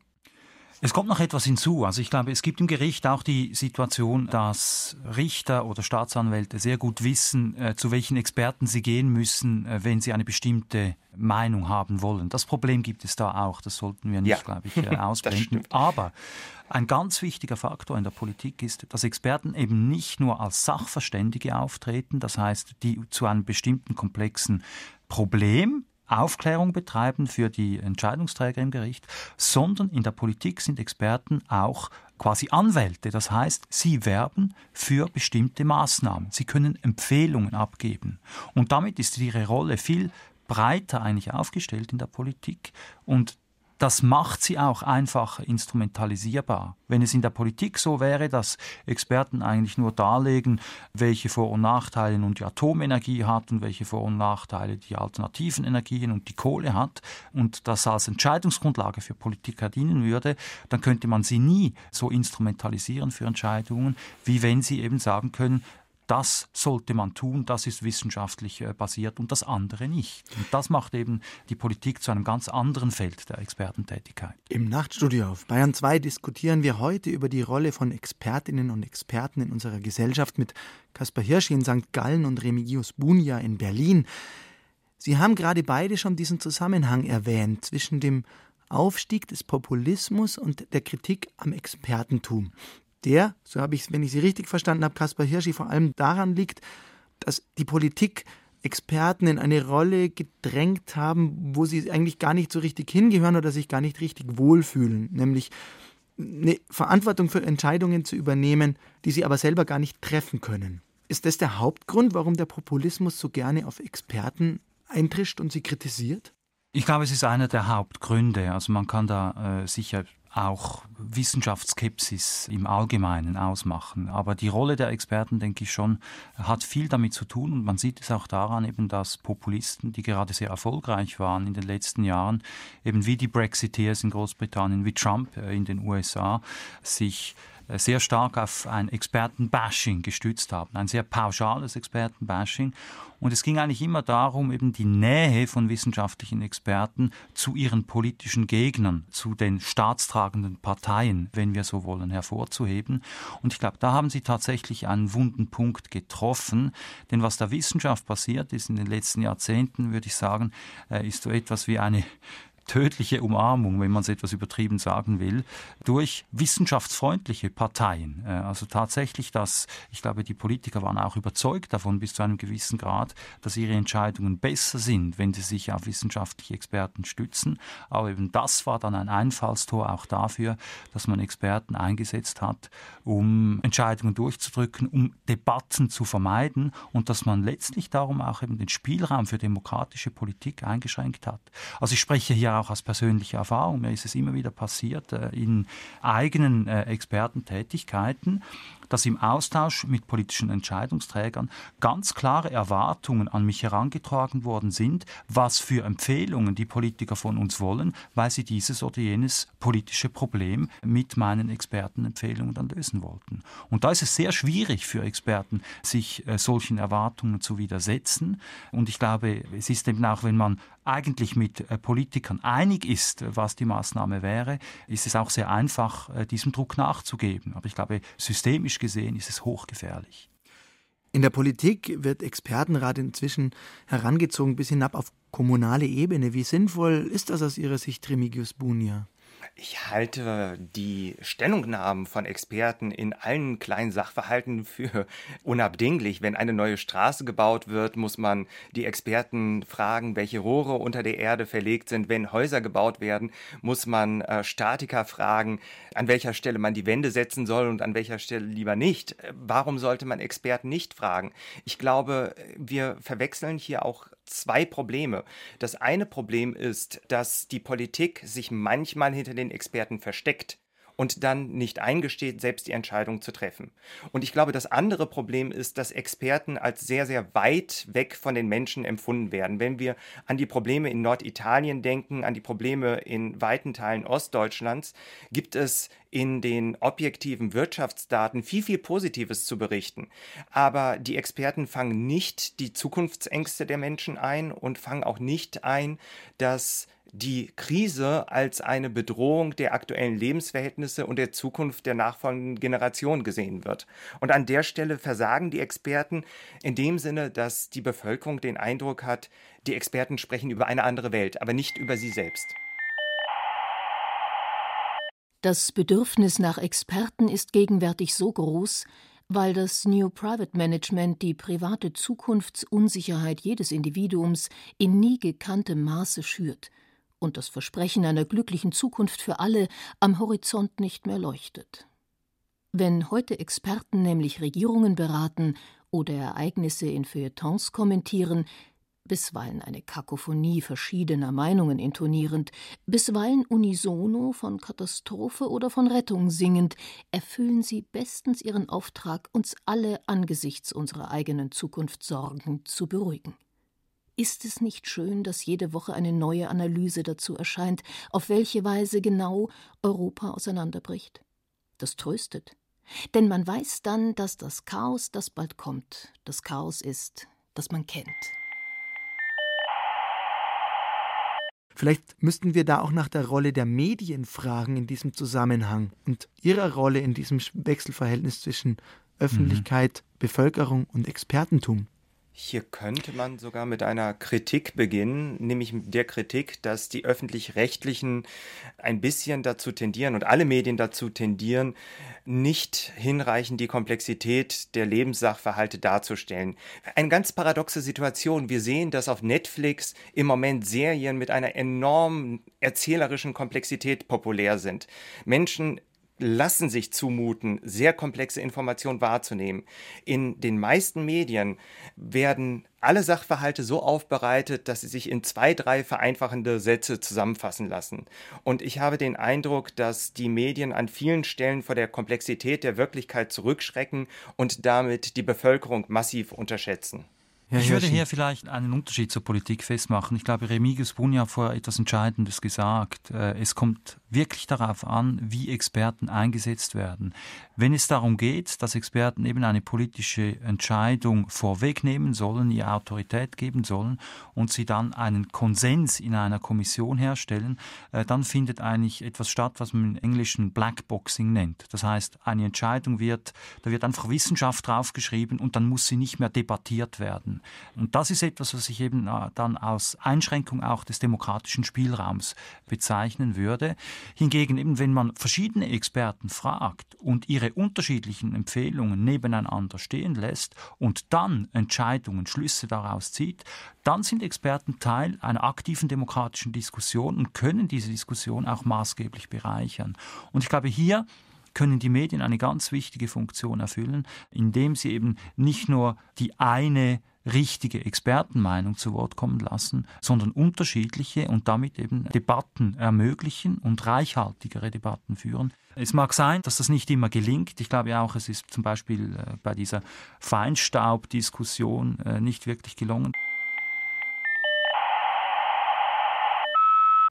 Es kommt noch etwas hinzu. Also ich glaube, es gibt im Gericht auch die Situation, dass Richter oder Staatsanwälte sehr gut wissen, äh, zu welchen Experten sie gehen müssen, äh, wenn sie eine bestimmte Meinung haben wollen. Das Problem gibt es da auch. Das sollten wir nicht, ja. glaube ich, äh, ausblenden. Aber ein ganz wichtiger Faktor in der Politik ist, dass Experten eben nicht nur als Sachverständige auftreten, das heißt, die zu einem bestimmten komplexen Problem Aufklärung betreiben für die Entscheidungsträger im Gericht, sondern in der Politik sind Experten auch quasi Anwälte. Das heißt, sie werben für bestimmte Maßnahmen. Sie können Empfehlungen abgeben. Und damit ist ihre Rolle viel breiter eigentlich aufgestellt in der Politik. Und das macht sie auch einfach instrumentalisierbar. Wenn es in der Politik so wäre, dass Experten eigentlich nur darlegen, welche Vor- und Nachteile nun die Atomenergie hat und welche Vor- und Nachteile die alternativen Energien und die Kohle hat und das als Entscheidungsgrundlage für Politiker dienen würde, dann könnte man sie nie so instrumentalisieren für Entscheidungen, wie wenn sie eben sagen können, das sollte man tun, das ist wissenschaftlich äh, basiert und das andere nicht. Und das macht eben die Politik zu einem ganz anderen Feld der Expertentätigkeit. Im Nachtstudio auf Bayern 2 diskutieren wir heute über die Rolle von Expertinnen und Experten in unserer Gesellschaft mit Kaspar Hirsch in St. Gallen und Remigius Bunja in Berlin. Sie haben gerade beide schon diesen Zusammenhang erwähnt zwischen dem Aufstieg des Populismus und der Kritik am Expertentum der, so habe ich es, wenn ich Sie richtig verstanden habe, Kaspar Hirschi, vor allem daran liegt, dass die Politik Experten in eine Rolle gedrängt haben, wo sie eigentlich gar nicht so richtig hingehören oder sich gar nicht richtig wohlfühlen, nämlich eine Verantwortung für Entscheidungen zu übernehmen, die sie aber selber gar nicht treffen können. Ist das der Hauptgrund, warum der Populismus so gerne auf Experten eintrischt und sie kritisiert? Ich glaube, es ist einer der Hauptgründe. Also man kann da äh, sicher auch Wissenschaftsskepsis im Allgemeinen ausmachen. Aber die Rolle der Experten, denke ich schon, hat viel damit zu tun. Und man sieht es auch daran, eben, dass Populisten, die gerade sehr erfolgreich waren in den letzten Jahren, eben wie die Brexiteers in Großbritannien, wie Trump äh, in den USA, sich sehr stark auf ein Expertenbashing gestützt haben, ein sehr pauschales Expertenbashing. Und es ging eigentlich immer darum, eben die Nähe von wissenschaftlichen Experten zu ihren politischen Gegnern, zu den staatstragenden Parteien, wenn wir so wollen, hervorzuheben. Und ich glaube, da haben sie tatsächlich einen wunden Punkt getroffen. Denn was der Wissenschaft passiert ist in den letzten Jahrzehnten, würde ich sagen, äh, ist so etwas wie eine tödliche Umarmung, wenn man es etwas übertrieben sagen will, durch wissenschaftsfreundliche Parteien. Äh, also tatsächlich, dass ich glaube, die Politiker waren auch überzeugt davon bis zu einem gewissen Grad, dass ihre Entscheidungen besser sind, wenn sie sich auf wissenschaftliche Experten stützen. Aber eben das war dann ein Einfallstor auch dafür, dass man Experten eingesetzt hat, um Entscheidungen durchzudrücken, um Debatten zu vermeiden und dass man letztlich darum auch eben den Spielraum für demokratische Politik eingeschränkt hat. Also ich spreche hier auch aus persönlicher Erfahrung. Mir ist es immer wieder passiert äh, in eigenen äh, Expertentätigkeiten, dass im Austausch mit politischen Entscheidungsträgern ganz klare Erwartungen an mich herangetragen worden sind, was für Empfehlungen die Politiker von uns wollen, weil sie dieses oder jenes politische Problem mit meinen Expertenempfehlungen dann lösen wollten. Und da ist es sehr schwierig für Experten, sich äh, solchen Erwartungen zu widersetzen. Und ich glaube, es ist eben auch, wenn man eigentlich mit äh, Politikern einig ist, was die Maßnahme wäre, ist es auch sehr einfach, äh, diesem Druck nachzugeben. Aber ich glaube, systemisch gesehen ist es hochgefährlich. In der Politik wird Expertenrat inzwischen herangezogen bis hinab auf kommunale Ebene. Wie sinnvoll ist das aus Ihrer Sicht, Remigius Bunia? Ich halte die Stellungnahmen von Experten in allen kleinen Sachverhalten für unabdinglich. Wenn eine neue Straße gebaut wird, muss man die Experten fragen, welche Rohre unter der Erde verlegt sind. Wenn Häuser gebaut werden, muss man äh, Statiker fragen, an welcher Stelle man die Wände setzen soll und an welcher Stelle lieber nicht. Warum sollte man Experten nicht fragen? Ich glaube, wir verwechseln hier auch zwei Probleme. Das eine Problem ist, dass die Politik sich manchmal hinter den Experten versteckt und dann nicht eingesteht, selbst die Entscheidung zu treffen. Und ich glaube, das andere Problem ist, dass Experten als sehr, sehr weit weg von den Menschen empfunden werden. Wenn wir an die Probleme in Norditalien denken, an die Probleme in weiten Teilen Ostdeutschlands, gibt es in den objektiven Wirtschaftsdaten viel, viel Positives zu berichten. Aber die Experten fangen nicht die Zukunftsängste der Menschen ein und fangen auch nicht ein, dass die Krise als eine Bedrohung der aktuellen Lebensverhältnisse und der Zukunft der nachfolgenden Generation gesehen wird. Und an der Stelle versagen die Experten in dem Sinne, dass die Bevölkerung den Eindruck hat, die Experten sprechen über eine andere Welt, aber nicht über sie selbst. Das Bedürfnis nach Experten ist gegenwärtig so groß, weil das New Private Management die private Zukunftsunsicherheit jedes Individuums in nie gekanntem Maße schürt und das Versprechen einer glücklichen Zukunft für alle am Horizont nicht mehr leuchtet. Wenn heute Experten nämlich Regierungen beraten oder Ereignisse in Feuilletons kommentieren, bisweilen eine Kakophonie verschiedener Meinungen intonierend, bisweilen unisono von Katastrophe oder von Rettung singend, erfüllen sie bestens ihren Auftrag, uns alle angesichts unserer eigenen Zukunft sorgend zu beruhigen. Ist es nicht schön, dass jede Woche eine neue Analyse dazu erscheint, auf welche Weise genau Europa auseinanderbricht? Das tröstet. Denn man weiß dann, dass das Chaos, das bald kommt, das Chaos ist, das man kennt. Vielleicht müssten wir da auch nach der Rolle der Medien fragen in diesem Zusammenhang und ihrer Rolle in diesem Wechselverhältnis zwischen Öffentlichkeit, mhm. Bevölkerung und Expertentum. Hier könnte man sogar mit einer Kritik beginnen, nämlich der Kritik, dass die öffentlich-rechtlichen ein bisschen dazu tendieren und alle Medien dazu tendieren, nicht hinreichend die Komplexität der Lebenssachverhalte darzustellen. Eine ganz paradoxe Situation. Wir sehen, dass auf Netflix im Moment Serien mit einer enormen erzählerischen Komplexität populär sind. Menschen lassen sich zumuten, sehr komplexe Informationen wahrzunehmen. In den meisten Medien werden alle Sachverhalte so aufbereitet, dass sie sich in zwei, drei vereinfachende Sätze zusammenfassen lassen. Und ich habe den Eindruck, dass die Medien an vielen Stellen vor der Komplexität der Wirklichkeit zurückschrecken und damit die Bevölkerung massiv unterschätzen. Ja, ich würde hier vielleicht einen Unterschied zur Politik festmachen. Ich glaube, Remigius Bunja hat vorher etwas Entscheidendes gesagt. Äh, es kommt wirklich darauf an, wie Experten eingesetzt werden. Wenn es darum geht, dass Experten eben eine politische Entscheidung vorwegnehmen sollen, ihr Autorität geben sollen und sie dann einen Konsens in einer Kommission herstellen, äh, dann findet eigentlich etwas statt, was man im Englischen Blackboxing nennt. Das heißt, eine Entscheidung wird, da wird einfach Wissenschaft draufgeschrieben und dann muss sie nicht mehr debattiert werden. Und das ist etwas, was ich eben äh, dann als Einschränkung auch des demokratischen Spielraums bezeichnen würde. Hingegen eben, wenn man verschiedene Experten fragt und ihre unterschiedlichen Empfehlungen nebeneinander stehen lässt und dann Entscheidungen, Schlüsse daraus zieht, dann sind Experten Teil einer aktiven demokratischen Diskussion und können diese Diskussion auch maßgeblich bereichern. Und ich glaube, hier können die Medien eine ganz wichtige Funktion erfüllen, indem sie eben nicht nur die eine richtige Expertenmeinung zu Wort kommen lassen, sondern unterschiedliche und damit eben Debatten ermöglichen und reichhaltigere Debatten führen. Es mag sein, dass das nicht immer gelingt. Ich glaube auch, es ist zum Beispiel äh, bei dieser Feinstaubdiskussion äh, nicht wirklich gelungen.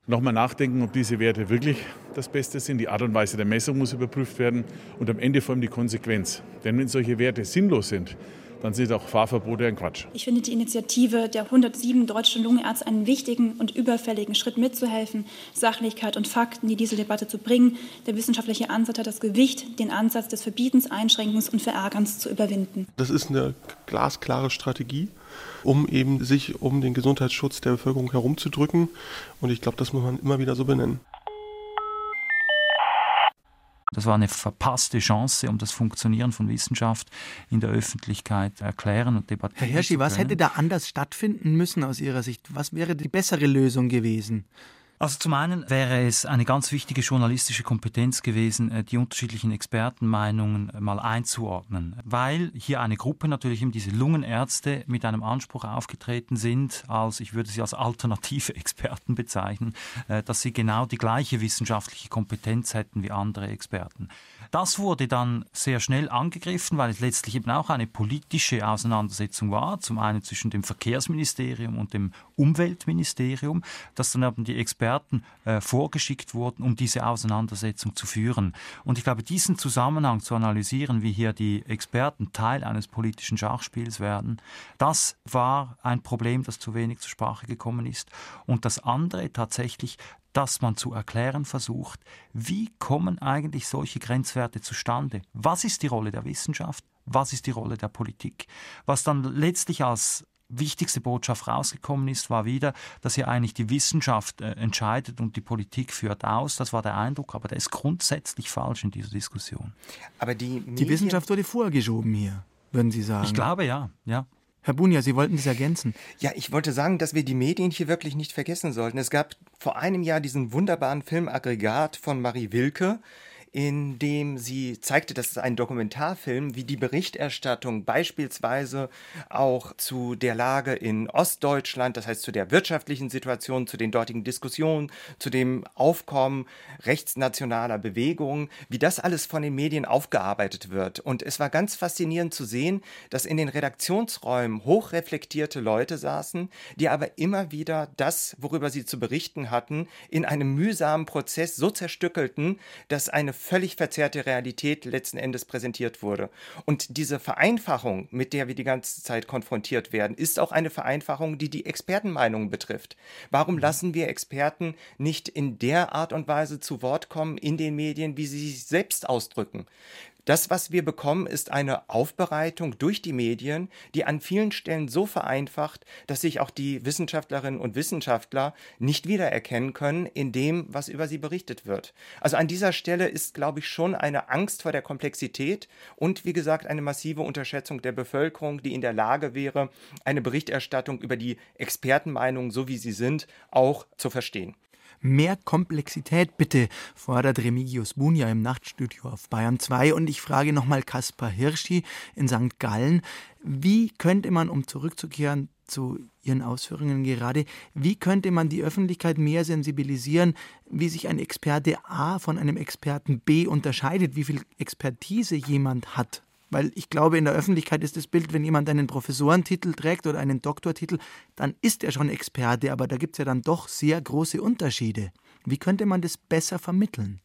Nochmal nachdenken, ob diese Werte wirklich das Beste sind. Die Art und Weise der Messung muss überprüft werden und am Ende vor allem die Konsequenz. Denn wenn solche Werte sinnlos sind, dann sind auch Fahrverbote ein Quatsch. Ich finde die Initiative der 107 deutschen Lungenärzte einen wichtigen und überfälligen Schritt mitzuhelfen, Sachlichkeit und Fakten in diese Debatte zu bringen. Der wissenschaftliche Ansatz hat das Gewicht, den Ansatz des Verbietens, Einschränkens und Verärgerns zu überwinden. Das ist eine glasklare Strategie um eben sich um den Gesundheitsschutz der Bevölkerung herumzudrücken. Und ich glaube, das muss man immer wieder so benennen. Das war eine verpasste Chance, um das Funktionieren von Wissenschaft in der Öffentlichkeit erklären und debattieren. Herr Hirschi, was hätte da anders stattfinden müssen aus Ihrer Sicht? Was wäre die bessere Lösung gewesen? Also zum einen wäre es eine ganz wichtige journalistische Kompetenz gewesen, äh, die unterschiedlichen Expertenmeinungen äh, mal einzuordnen, weil hier eine Gruppe natürlich eben diese Lungenärzte mit einem Anspruch aufgetreten sind, als ich würde sie als alternative Experten bezeichnen, äh, dass sie genau die gleiche wissenschaftliche Kompetenz hätten wie andere Experten. Das wurde dann sehr schnell angegriffen, weil es letztlich eben auch eine politische Auseinandersetzung war, zum einen zwischen dem Verkehrsministerium und dem Umweltministerium, dass dann eben die Experten äh, vorgeschickt wurden, um diese Auseinandersetzung zu führen. Und ich glaube, diesen Zusammenhang zu analysieren, wie hier die Experten Teil eines politischen Schachspiels werden, das war ein Problem, das zu wenig zur Sprache gekommen ist. Und das andere tatsächlich, dass man zu erklären versucht, wie kommen eigentlich solche Grenzwerte zustande? Was ist die Rolle der Wissenschaft? Was ist die Rolle der Politik? Was dann letztlich als wichtigste Botschaft rausgekommen ist, war wieder, dass hier eigentlich die Wissenschaft äh, entscheidet und die Politik führt aus. Das war der Eindruck, aber der ist grundsätzlich falsch in dieser Diskussion. Aber die, die Wissenschaft wurde vorgeschoben hier, würden Sie sagen? Ich glaube ja, ja. Herr Bunja, Sie wollten das ergänzen. Ja, ich wollte sagen, dass wir die Medien hier wirklich nicht vergessen sollten. Es gab vor einem Jahr diesen wunderbaren Film Aggregat von Marie Wilke, in dem sie zeigte, das ist ein Dokumentarfilm, wie die Berichterstattung beispielsweise auch zu der Lage in Ostdeutschland, das heißt zu der wirtschaftlichen Situation, zu den dortigen Diskussionen, zu dem Aufkommen rechtsnationaler Bewegungen, wie das alles von den Medien aufgearbeitet wird. Und es war ganz faszinierend zu sehen, dass in den Redaktionsräumen hochreflektierte Leute saßen, die aber immer wieder das, worüber sie zu berichten hatten, in einem mühsamen Prozess so zerstückelten, dass eine völlig verzerrte Realität letzten Endes präsentiert wurde. Und diese Vereinfachung, mit der wir die ganze Zeit konfrontiert werden, ist auch eine Vereinfachung, die die Expertenmeinungen betrifft. Warum lassen wir Experten nicht in der Art und Weise zu Wort kommen in den Medien, wie sie sich selbst ausdrücken? Das, was wir bekommen, ist eine Aufbereitung durch die Medien, die an vielen Stellen so vereinfacht, dass sich auch die Wissenschaftlerinnen und Wissenschaftler nicht wiedererkennen können in dem, was über sie berichtet wird. Also an dieser Stelle ist, glaube ich, schon eine Angst vor der Komplexität und, wie gesagt, eine massive Unterschätzung der Bevölkerung, die in der Lage wäre, eine Berichterstattung über die Expertenmeinungen, so wie sie sind, auch zu verstehen. Mehr Komplexität bitte, fordert Remigius Bunja im Nachtstudio auf Bayern 2. Und ich frage nochmal Kaspar Hirschi in St. Gallen, wie könnte man, um zurückzukehren zu Ihren Ausführungen gerade, wie könnte man die Öffentlichkeit mehr sensibilisieren, wie sich ein Experte A von einem Experten B unterscheidet, wie viel Expertise jemand hat? Weil ich glaube, in der Öffentlichkeit ist das Bild, wenn jemand einen Professorentitel trägt oder einen Doktortitel, dann ist er schon Experte, aber da gibt es ja dann doch sehr große Unterschiede. Wie könnte man das besser vermitteln?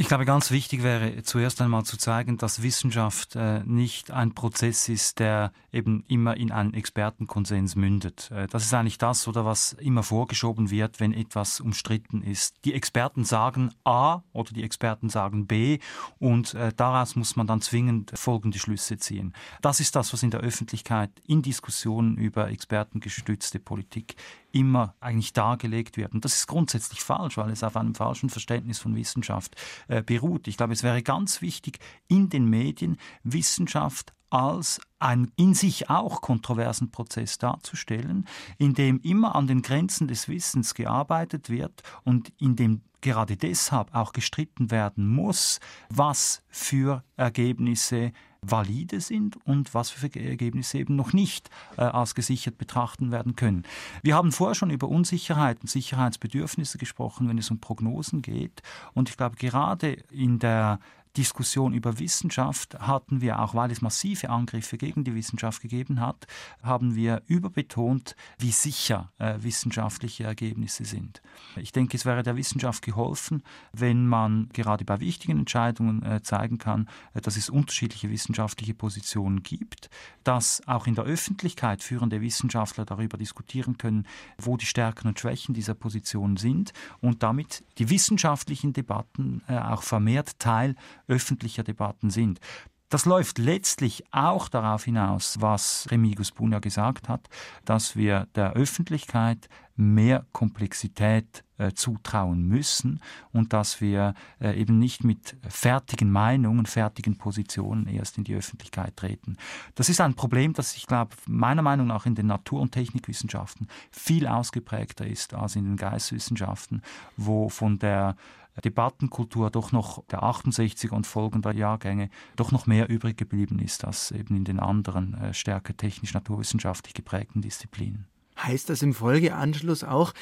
Ich glaube, ganz wichtig wäre zuerst einmal zu zeigen, dass Wissenschaft äh, nicht ein Prozess ist, der eben immer in einen Expertenkonsens mündet. Äh, das ist eigentlich das, oder was immer vorgeschoben wird, wenn etwas umstritten ist. Die Experten sagen A oder die Experten sagen B und äh, daraus muss man dann zwingend folgende Schlüsse ziehen. Das ist das, was in der Öffentlichkeit in Diskussionen über expertengestützte Politik immer eigentlich dargelegt wird. Und das ist grundsätzlich falsch, weil es auf einem falschen Verständnis von Wissenschaft äh, beruht. Ich glaube, es wäre ganz wichtig, in den Medien Wissenschaft als einen in sich auch kontroversen Prozess darzustellen, in dem immer an den Grenzen des Wissens gearbeitet wird und in dem gerade deshalb auch gestritten werden muss, was für Ergebnisse valide sind und was für Ergebnisse eben noch nicht äh, als gesichert betrachten werden können. Wir haben vorher schon über Unsicherheiten, Sicherheitsbedürfnisse gesprochen, wenn es um Prognosen geht. Und ich glaube, gerade in der Diskussion über Wissenschaft hatten wir auch, weil es massive Angriffe gegen die Wissenschaft gegeben hat, haben wir überbetont, wie sicher äh, wissenschaftliche Ergebnisse sind. Ich denke, es wäre der Wissenschaft geholfen, wenn man gerade bei wichtigen Entscheidungen äh, zeigen kann, äh, dass es unterschiedliche wissenschaftliche Positionen gibt, dass auch in der Öffentlichkeit führende Wissenschaftler darüber diskutieren können, wo die Stärken und Schwächen dieser Positionen sind und damit die wissenschaftlichen Debatten äh, auch vermehrt Teil öffentlicher Debatten sind. Das läuft letztlich auch darauf hinaus, was Remigus Buna gesagt hat, dass wir der Öffentlichkeit mehr Komplexität äh, zutrauen müssen und dass wir äh, eben nicht mit fertigen Meinungen, fertigen Positionen erst in die Öffentlichkeit treten. Das ist ein Problem, das ich glaube, meiner Meinung nach in den Natur- und Technikwissenschaften viel ausgeprägter ist als in den Geisteswissenschaften, wo von der Debattenkultur doch noch der 68er und folgender Jahrgänge doch noch mehr übrig geblieben ist als eben in den anderen äh, stärker technisch-naturwissenschaftlich geprägten Disziplinen. Heißt das im Folgeanschluss auch,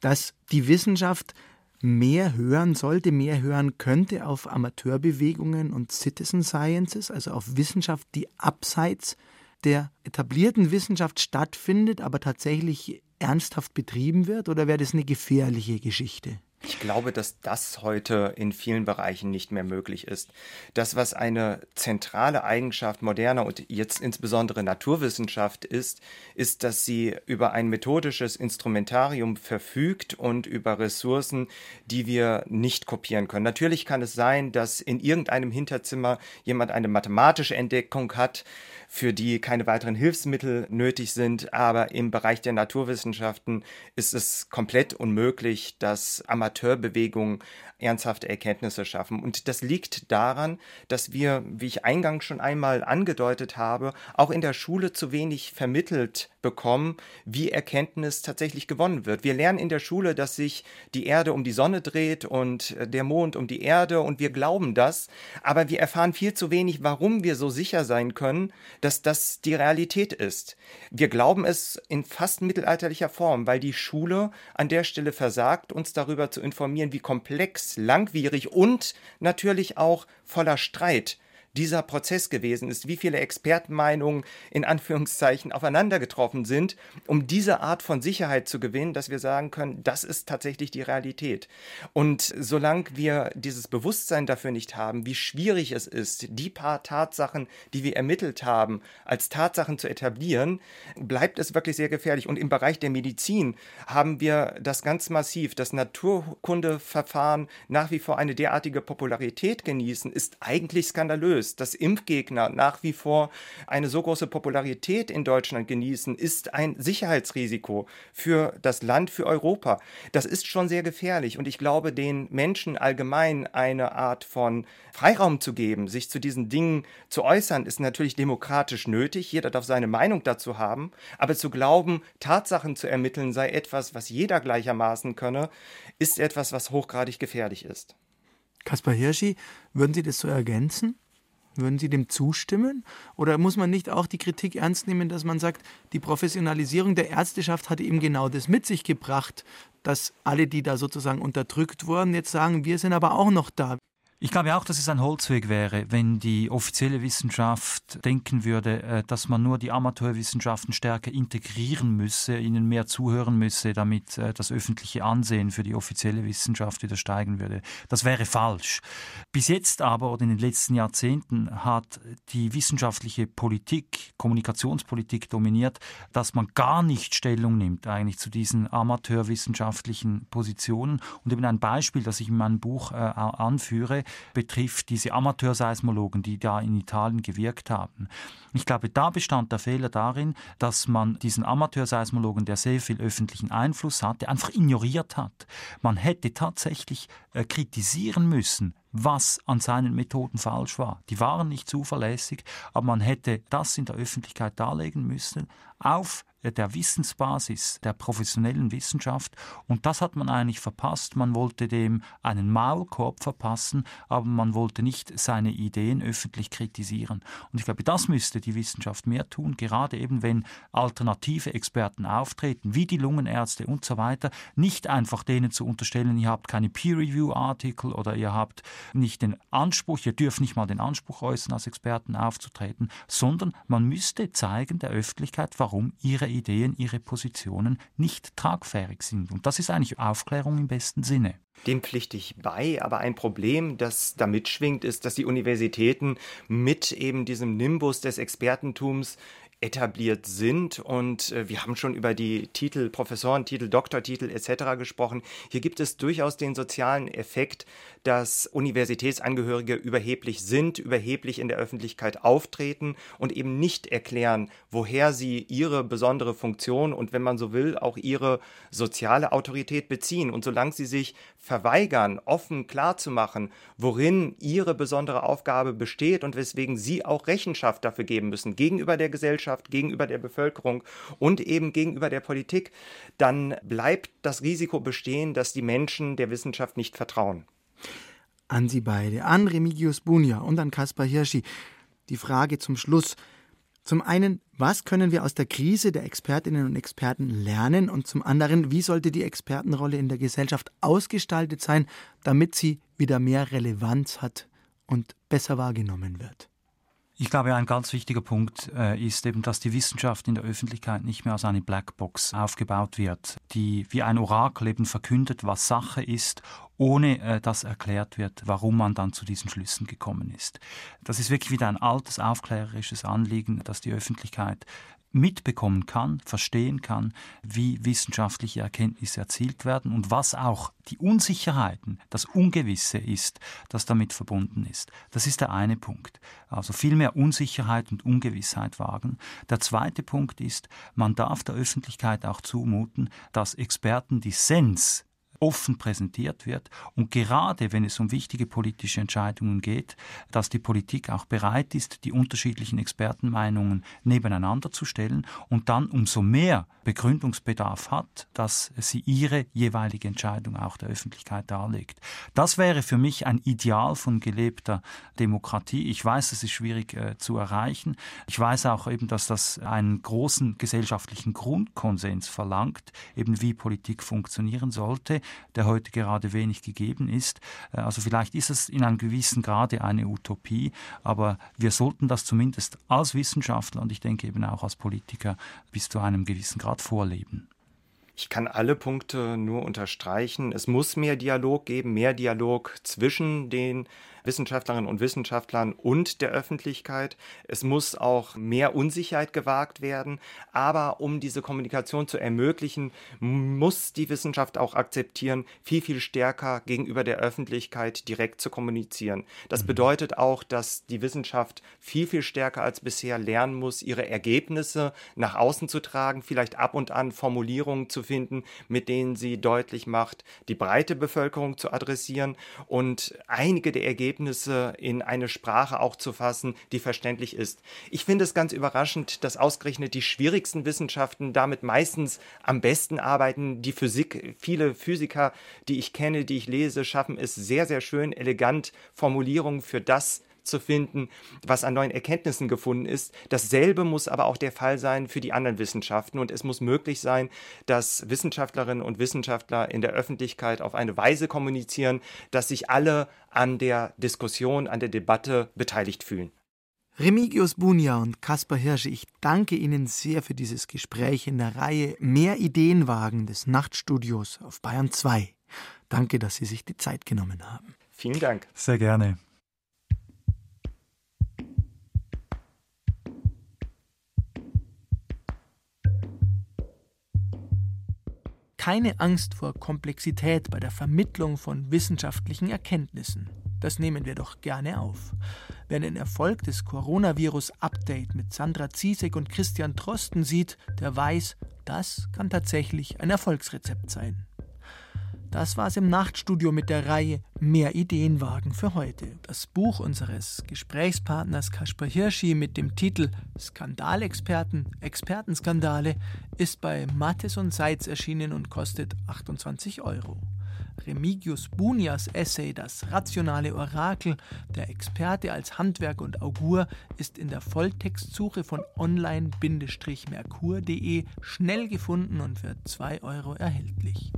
dass die Wissenschaft mehr hören sollte, mehr hören könnte auf Amateurbewegungen und Citizen Sciences, also auf Wissenschaft, die abseits der etablierten Wissenschaft stattfindet, aber tatsächlich ernsthaft betrieben wird? Oder wäre das eine gefährliche Geschichte? Ich glaube, dass das heute in vielen Bereichen nicht mehr möglich ist. Das, was eine zentrale Eigenschaft moderner und jetzt insbesondere Naturwissenschaft ist, ist, dass sie über ein methodisches Instrumentarium verfügt und über Ressourcen, die wir nicht kopieren können. Natürlich kann es sein, dass in irgendeinem Hinterzimmer jemand eine mathematische Entdeckung hat, für die keine weiteren Hilfsmittel nötig sind. Aber im Bereich der Naturwissenschaften ist es komplett unmöglich, dass Amateurbewegungen ernsthafte Erkenntnisse schaffen. Und das liegt daran, dass wir, wie ich eingangs schon einmal angedeutet habe, auch in der Schule zu wenig vermittelt bekommen, wie Erkenntnis tatsächlich gewonnen wird. Wir lernen in der Schule, dass sich die Erde um die Sonne dreht und der Mond um die Erde und wir glauben das, aber wir erfahren viel zu wenig, warum wir so sicher sein können, dass das die Realität ist. Wir glauben es in fast mittelalterlicher Form, weil die Schule an der Stelle versagt, uns darüber zu informieren, wie komplex, langwierig und natürlich auch voller Streit dieser Prozess gewesen ist, wie viele Expertenmeinungen in Anführungszeichen aufeinander getroffen sind, um diese Art von Sicherheit zu gewinnen, dass wir sagen können, das ist tatsächlich die Realität. Und solange wir dieses Bewusstsein dafür nicht haben, wie schwierig es ist, die paar Tatsachen, die wir ermittelt haben, als Tatsachen zu etablieren, bleibt es wirklich sehr gefährlich. Und im Bereich der Medizin haben wir das ganz massiv. Das Naturkundeverfahren nach wie vor eine derartige Popularität genießen, ist eigentlich skandalös ist, dass Impfgegner nach wie vor eine so große Popularität in Deutschland genießen, ist ein Sicherheitsrisiko für das Land, für Europa. Das ist schon sehr gefährlich und ich glaube, den Menschen allgemein eine Art von Freiraum zu geben, sich zu diesen Dingen zu äußern, ist natürlich demokratisch nötig. Jeder darf seine Meinung dazu haben, aber zu glauben, Tatsachen zu ermitteln sei etwas, was jeder gleichermaßen könne, ist etwas, was hochgradig gefährlich ist. Kaspar Hirschi, würden Sie das so ergänzen? Würden Sie dem zustimmen? Oder muss man nicht auch die Kritik ernst nehmen, dass man sagt, die Professionalisierung der Ärzteschaft hat eben genau das mit sich gebracht, dass alle, die da sozusagen unterdrückt wurden, jetzt sagen, wir sind aber auch noch da. Ich glaube auch, dass es ein Holzweg wäre, wenn die offizielle Wissenschaft denken würde, äh, dass man nur die Amateurwissenschaften stärker integrieren müsse, ihnen mehr zuhören müsse, damit äh, das öffentliche Ansehen für die offizielle Wissenschaft wieder steigen würde. Das wäre falsch. Bis jetzt aber oder in den letzten Jahrzehnten hat die wissenschaftliche Politik, Kommunikationspolitik dominiert, dass man gar nicht Stellung nimmt eigentlich zu diesen amateurwissenschaftlichen Positionen. Und eben ein Beispiel, das ich in meinem Buch äh, anführe, betrifft diese Amateurseismologen, die da in Italien gewirkt haben. Ich glaube, da bestand der Fehler darin, dass man diesen Amateurseismologen, der sehr viel öffentlichen Einfluss hatte, einfach ignoriert hat. Man hätte tatsächlich äh, kritisieren müssen, was an seinen Methoden falsch war. Die waren nicht zuverlässig, aber man hätte das in der Öffentlichkeit darlegen müssen, auf der Wissensbasis der professionellen Wissenschaft. Und das hat man eigentlich verpasst. Man wollte dem einen Maulkorb verpassen, aber man wollte nicht seine Ideen öffentlich kritisieren. Und ich glaube, das müsste die Wissenschaft mehr tun, gerade eben wenn alternative Experten auftreten, wie die Lungenärzte und so weiter, nicht einfach denen zu unterstellen, ihr habt keine Peer-Review-Artikel oder ihr habt nicht den Anspruch, ihr dürft nicht mal den Anspruch äußern, als Experten aufzutreten, sondern man müsste zeigen der Öffentlichkeit, warum ihre Ideen, ihre Positionen nicht tragfähig sind. Und das ist eigentlich Aufklärung im besten Sinne. Dem pflichte ich bei, aber ein Problem, das da mitschwingt, ist, dass die Universitäten mit eben diesem Nimbus des Expertentums etabliert sind. Und äh, wir haben schon über die Titel, Professorentitel, Doktortitel etc. gesprochen. Hier gibt es durchaus den sozialen Effekt, dass Universitätsangehörige überheblich sind, überheblich in der Öffentlichkeit auftreten und eben nicht erklären, woher sie ihre besondere Funktion und wenn man so will, auch ihre soziale Autorität beziehen. Und solange sie sich verweigern, offen klarzumachen, worin ihre besondere Aufgabe besteht und weswegen sie auch Rechenschaft dafür geben müssen, gegenüber der Gesellschaft, gegenüber der Bevölkerung und eben gegenüber der Politik, dann bleibt das Risiko bestehen, dass die Menschen der Wissenschaft nicht vertrauen an Sie beide, an Remigius Bunja und an Kaspar Hirschi. Die Frage zum Schluss. Zum einen, was können wir aus der Krise der Expertinnen und Experten lernen? Und zum anderen, wie sollte die Expertenrolle in der Gesellschaft ausgestaltet sein, damit sie wieder mehr Relevanz hat und besser wahrgenommen wird? Ich glaube, ein ganz wichtiger Punkt äh, ist eben, dass die Wissenschaft in der Öffentlichkeit nicht mehr als eine Blackbox aufgebaut wird, die wie ein Orakel eben verkündet, was Sache ist, ohne äh, dass erklärt wird, warum man dann zu diesen Schlüssen gekommen ist. Das ist wirklich wieder ein altes aufklärerisches Anliegen, dass die Öffentlichkeit mitbekommen kann, verstehen kann, wie wissenschaftliche Erkenntnisse erzielt werden und was auch die Unsicherheiten, das Ungewisse ist, das damit verbunden ist. Das ist der eine Punkt. Also viel mehr Unsicherheit und Ungewissheit wagen. Der zweite Punkt ist, man darf der Öffentlichkeit auch zumuten, dass Experten Dissens offen präsentiert wird und gerade wenn es um wichtige politische Entscheidungen geht, dass die Politik auch bereit ist, die unterschiedlichen Expertenmeinungen nebeneinander zu stellen und dann umso mehr Begründungsbedarf hat, dass sie ihre jeweilige Entscheidung auch der Öffentlichkeit darlegt. Das wäre für mich ein Ideal von gelebter Demokratie. Ich weiß, es ist schwierig äh, zu erreichen. Ich weiß auch eben, dass das einen großen gesellschaftlichen Grundkonsens verlangt, eben wie Politik funktionieren sollte, der heute gerade wenig gegeben ist. Äh, also vielleicht ist es in einem gewissen Grade eine Utopie, aber wir sollten das zumindest als Wissenschaftler und ich denke eben auch als Politiker bis zu einem gewissen Grad vorleben. Ich kann alle Punkte nur unterstreichen. Es muss mehr Dialog geben, mehr Dialog zwischen den Wissenschaftlerinnen und Wissenschaftlern und der Öffentlichkeit. Es muss auch mehr Unsicherheit gewagt werden. Aber um diese Kommunikation zu ermöglichen, muss die Wissenschaft auch akzeptieren, viel, viel stärker gegenüber der Öffentlichkeit direkt zu kommunizieren. Das mhm. bedeutet auch, dass die Wissenschaft viel, viel stärker als bisher lernen muss, ihre Ergebnisse nach außen zu tragen, vielleicht ab und an Formulierungen zu finden, mit denen sie deutlich macht, die breite Bevölkerung zu adressieren und einige der Ergebnisse Ergebnisse in eine Sprache auch zu fassen, die verständlich ist. Ich finde es ganz überraschend, dass ausgerechnet die schwierigsten Wissenschaften damit meistens am besten arbeiten. Die Physik, viele Physiker, die ich kenne, die ich lese, schaffen es sehr, sehr schön, elegant Formulierungen für das zu finden, was an neuen Erkenntnissen gefunden ist. Dasselbe muss aber auch der Fall sein für die anderen Wissenschaften und es muss möglich sein, dass Wissenschaftlerinnen und Wissenschaftler in der Öffentlichkeit auf eine Weise kommunizieren, dass sich alle an der Diskussion, an der Debatte beteiligt fühlen. Remigius Bunja und Kaspar Hirsche, ich danke Ihnen sehr für dieses Gespräch in der Reihe Mehr Ideenwagen des Nachtstudios auf Bayern 2. Danke, dass Sie sich die Zeit genommen haben. Vielen Dank. Sehr gerne. Keine Angst vor Komplexität bei der Vermittlung von wissenschaftlichen Erkenntnissen. Das nehmen wir doch gerne auf. Wer den Erfolg des Coronavirus-Update mit Sandra Ziesek und Christian Trosten sieht, der weiß, das kann tatsächlich ein Erfolgsrezept sein. Das war's im Nachtstudio mit der Reihe Mehr Ideenwagen für heute. Das Buch unseres Gesprächspartners Kaspar Hirschi mit dem Titel Skandalexperten, Expertenskandale ist bei Mattes und Seitz erschienen und kostet 28 Euro. Remigius Bunias Essay Das rationale Orakel, der Experte als Handwerk und Augur, ist in der Volltextsuche von online-merkur.de schnell gefunden und für 2 Euro erhältlich.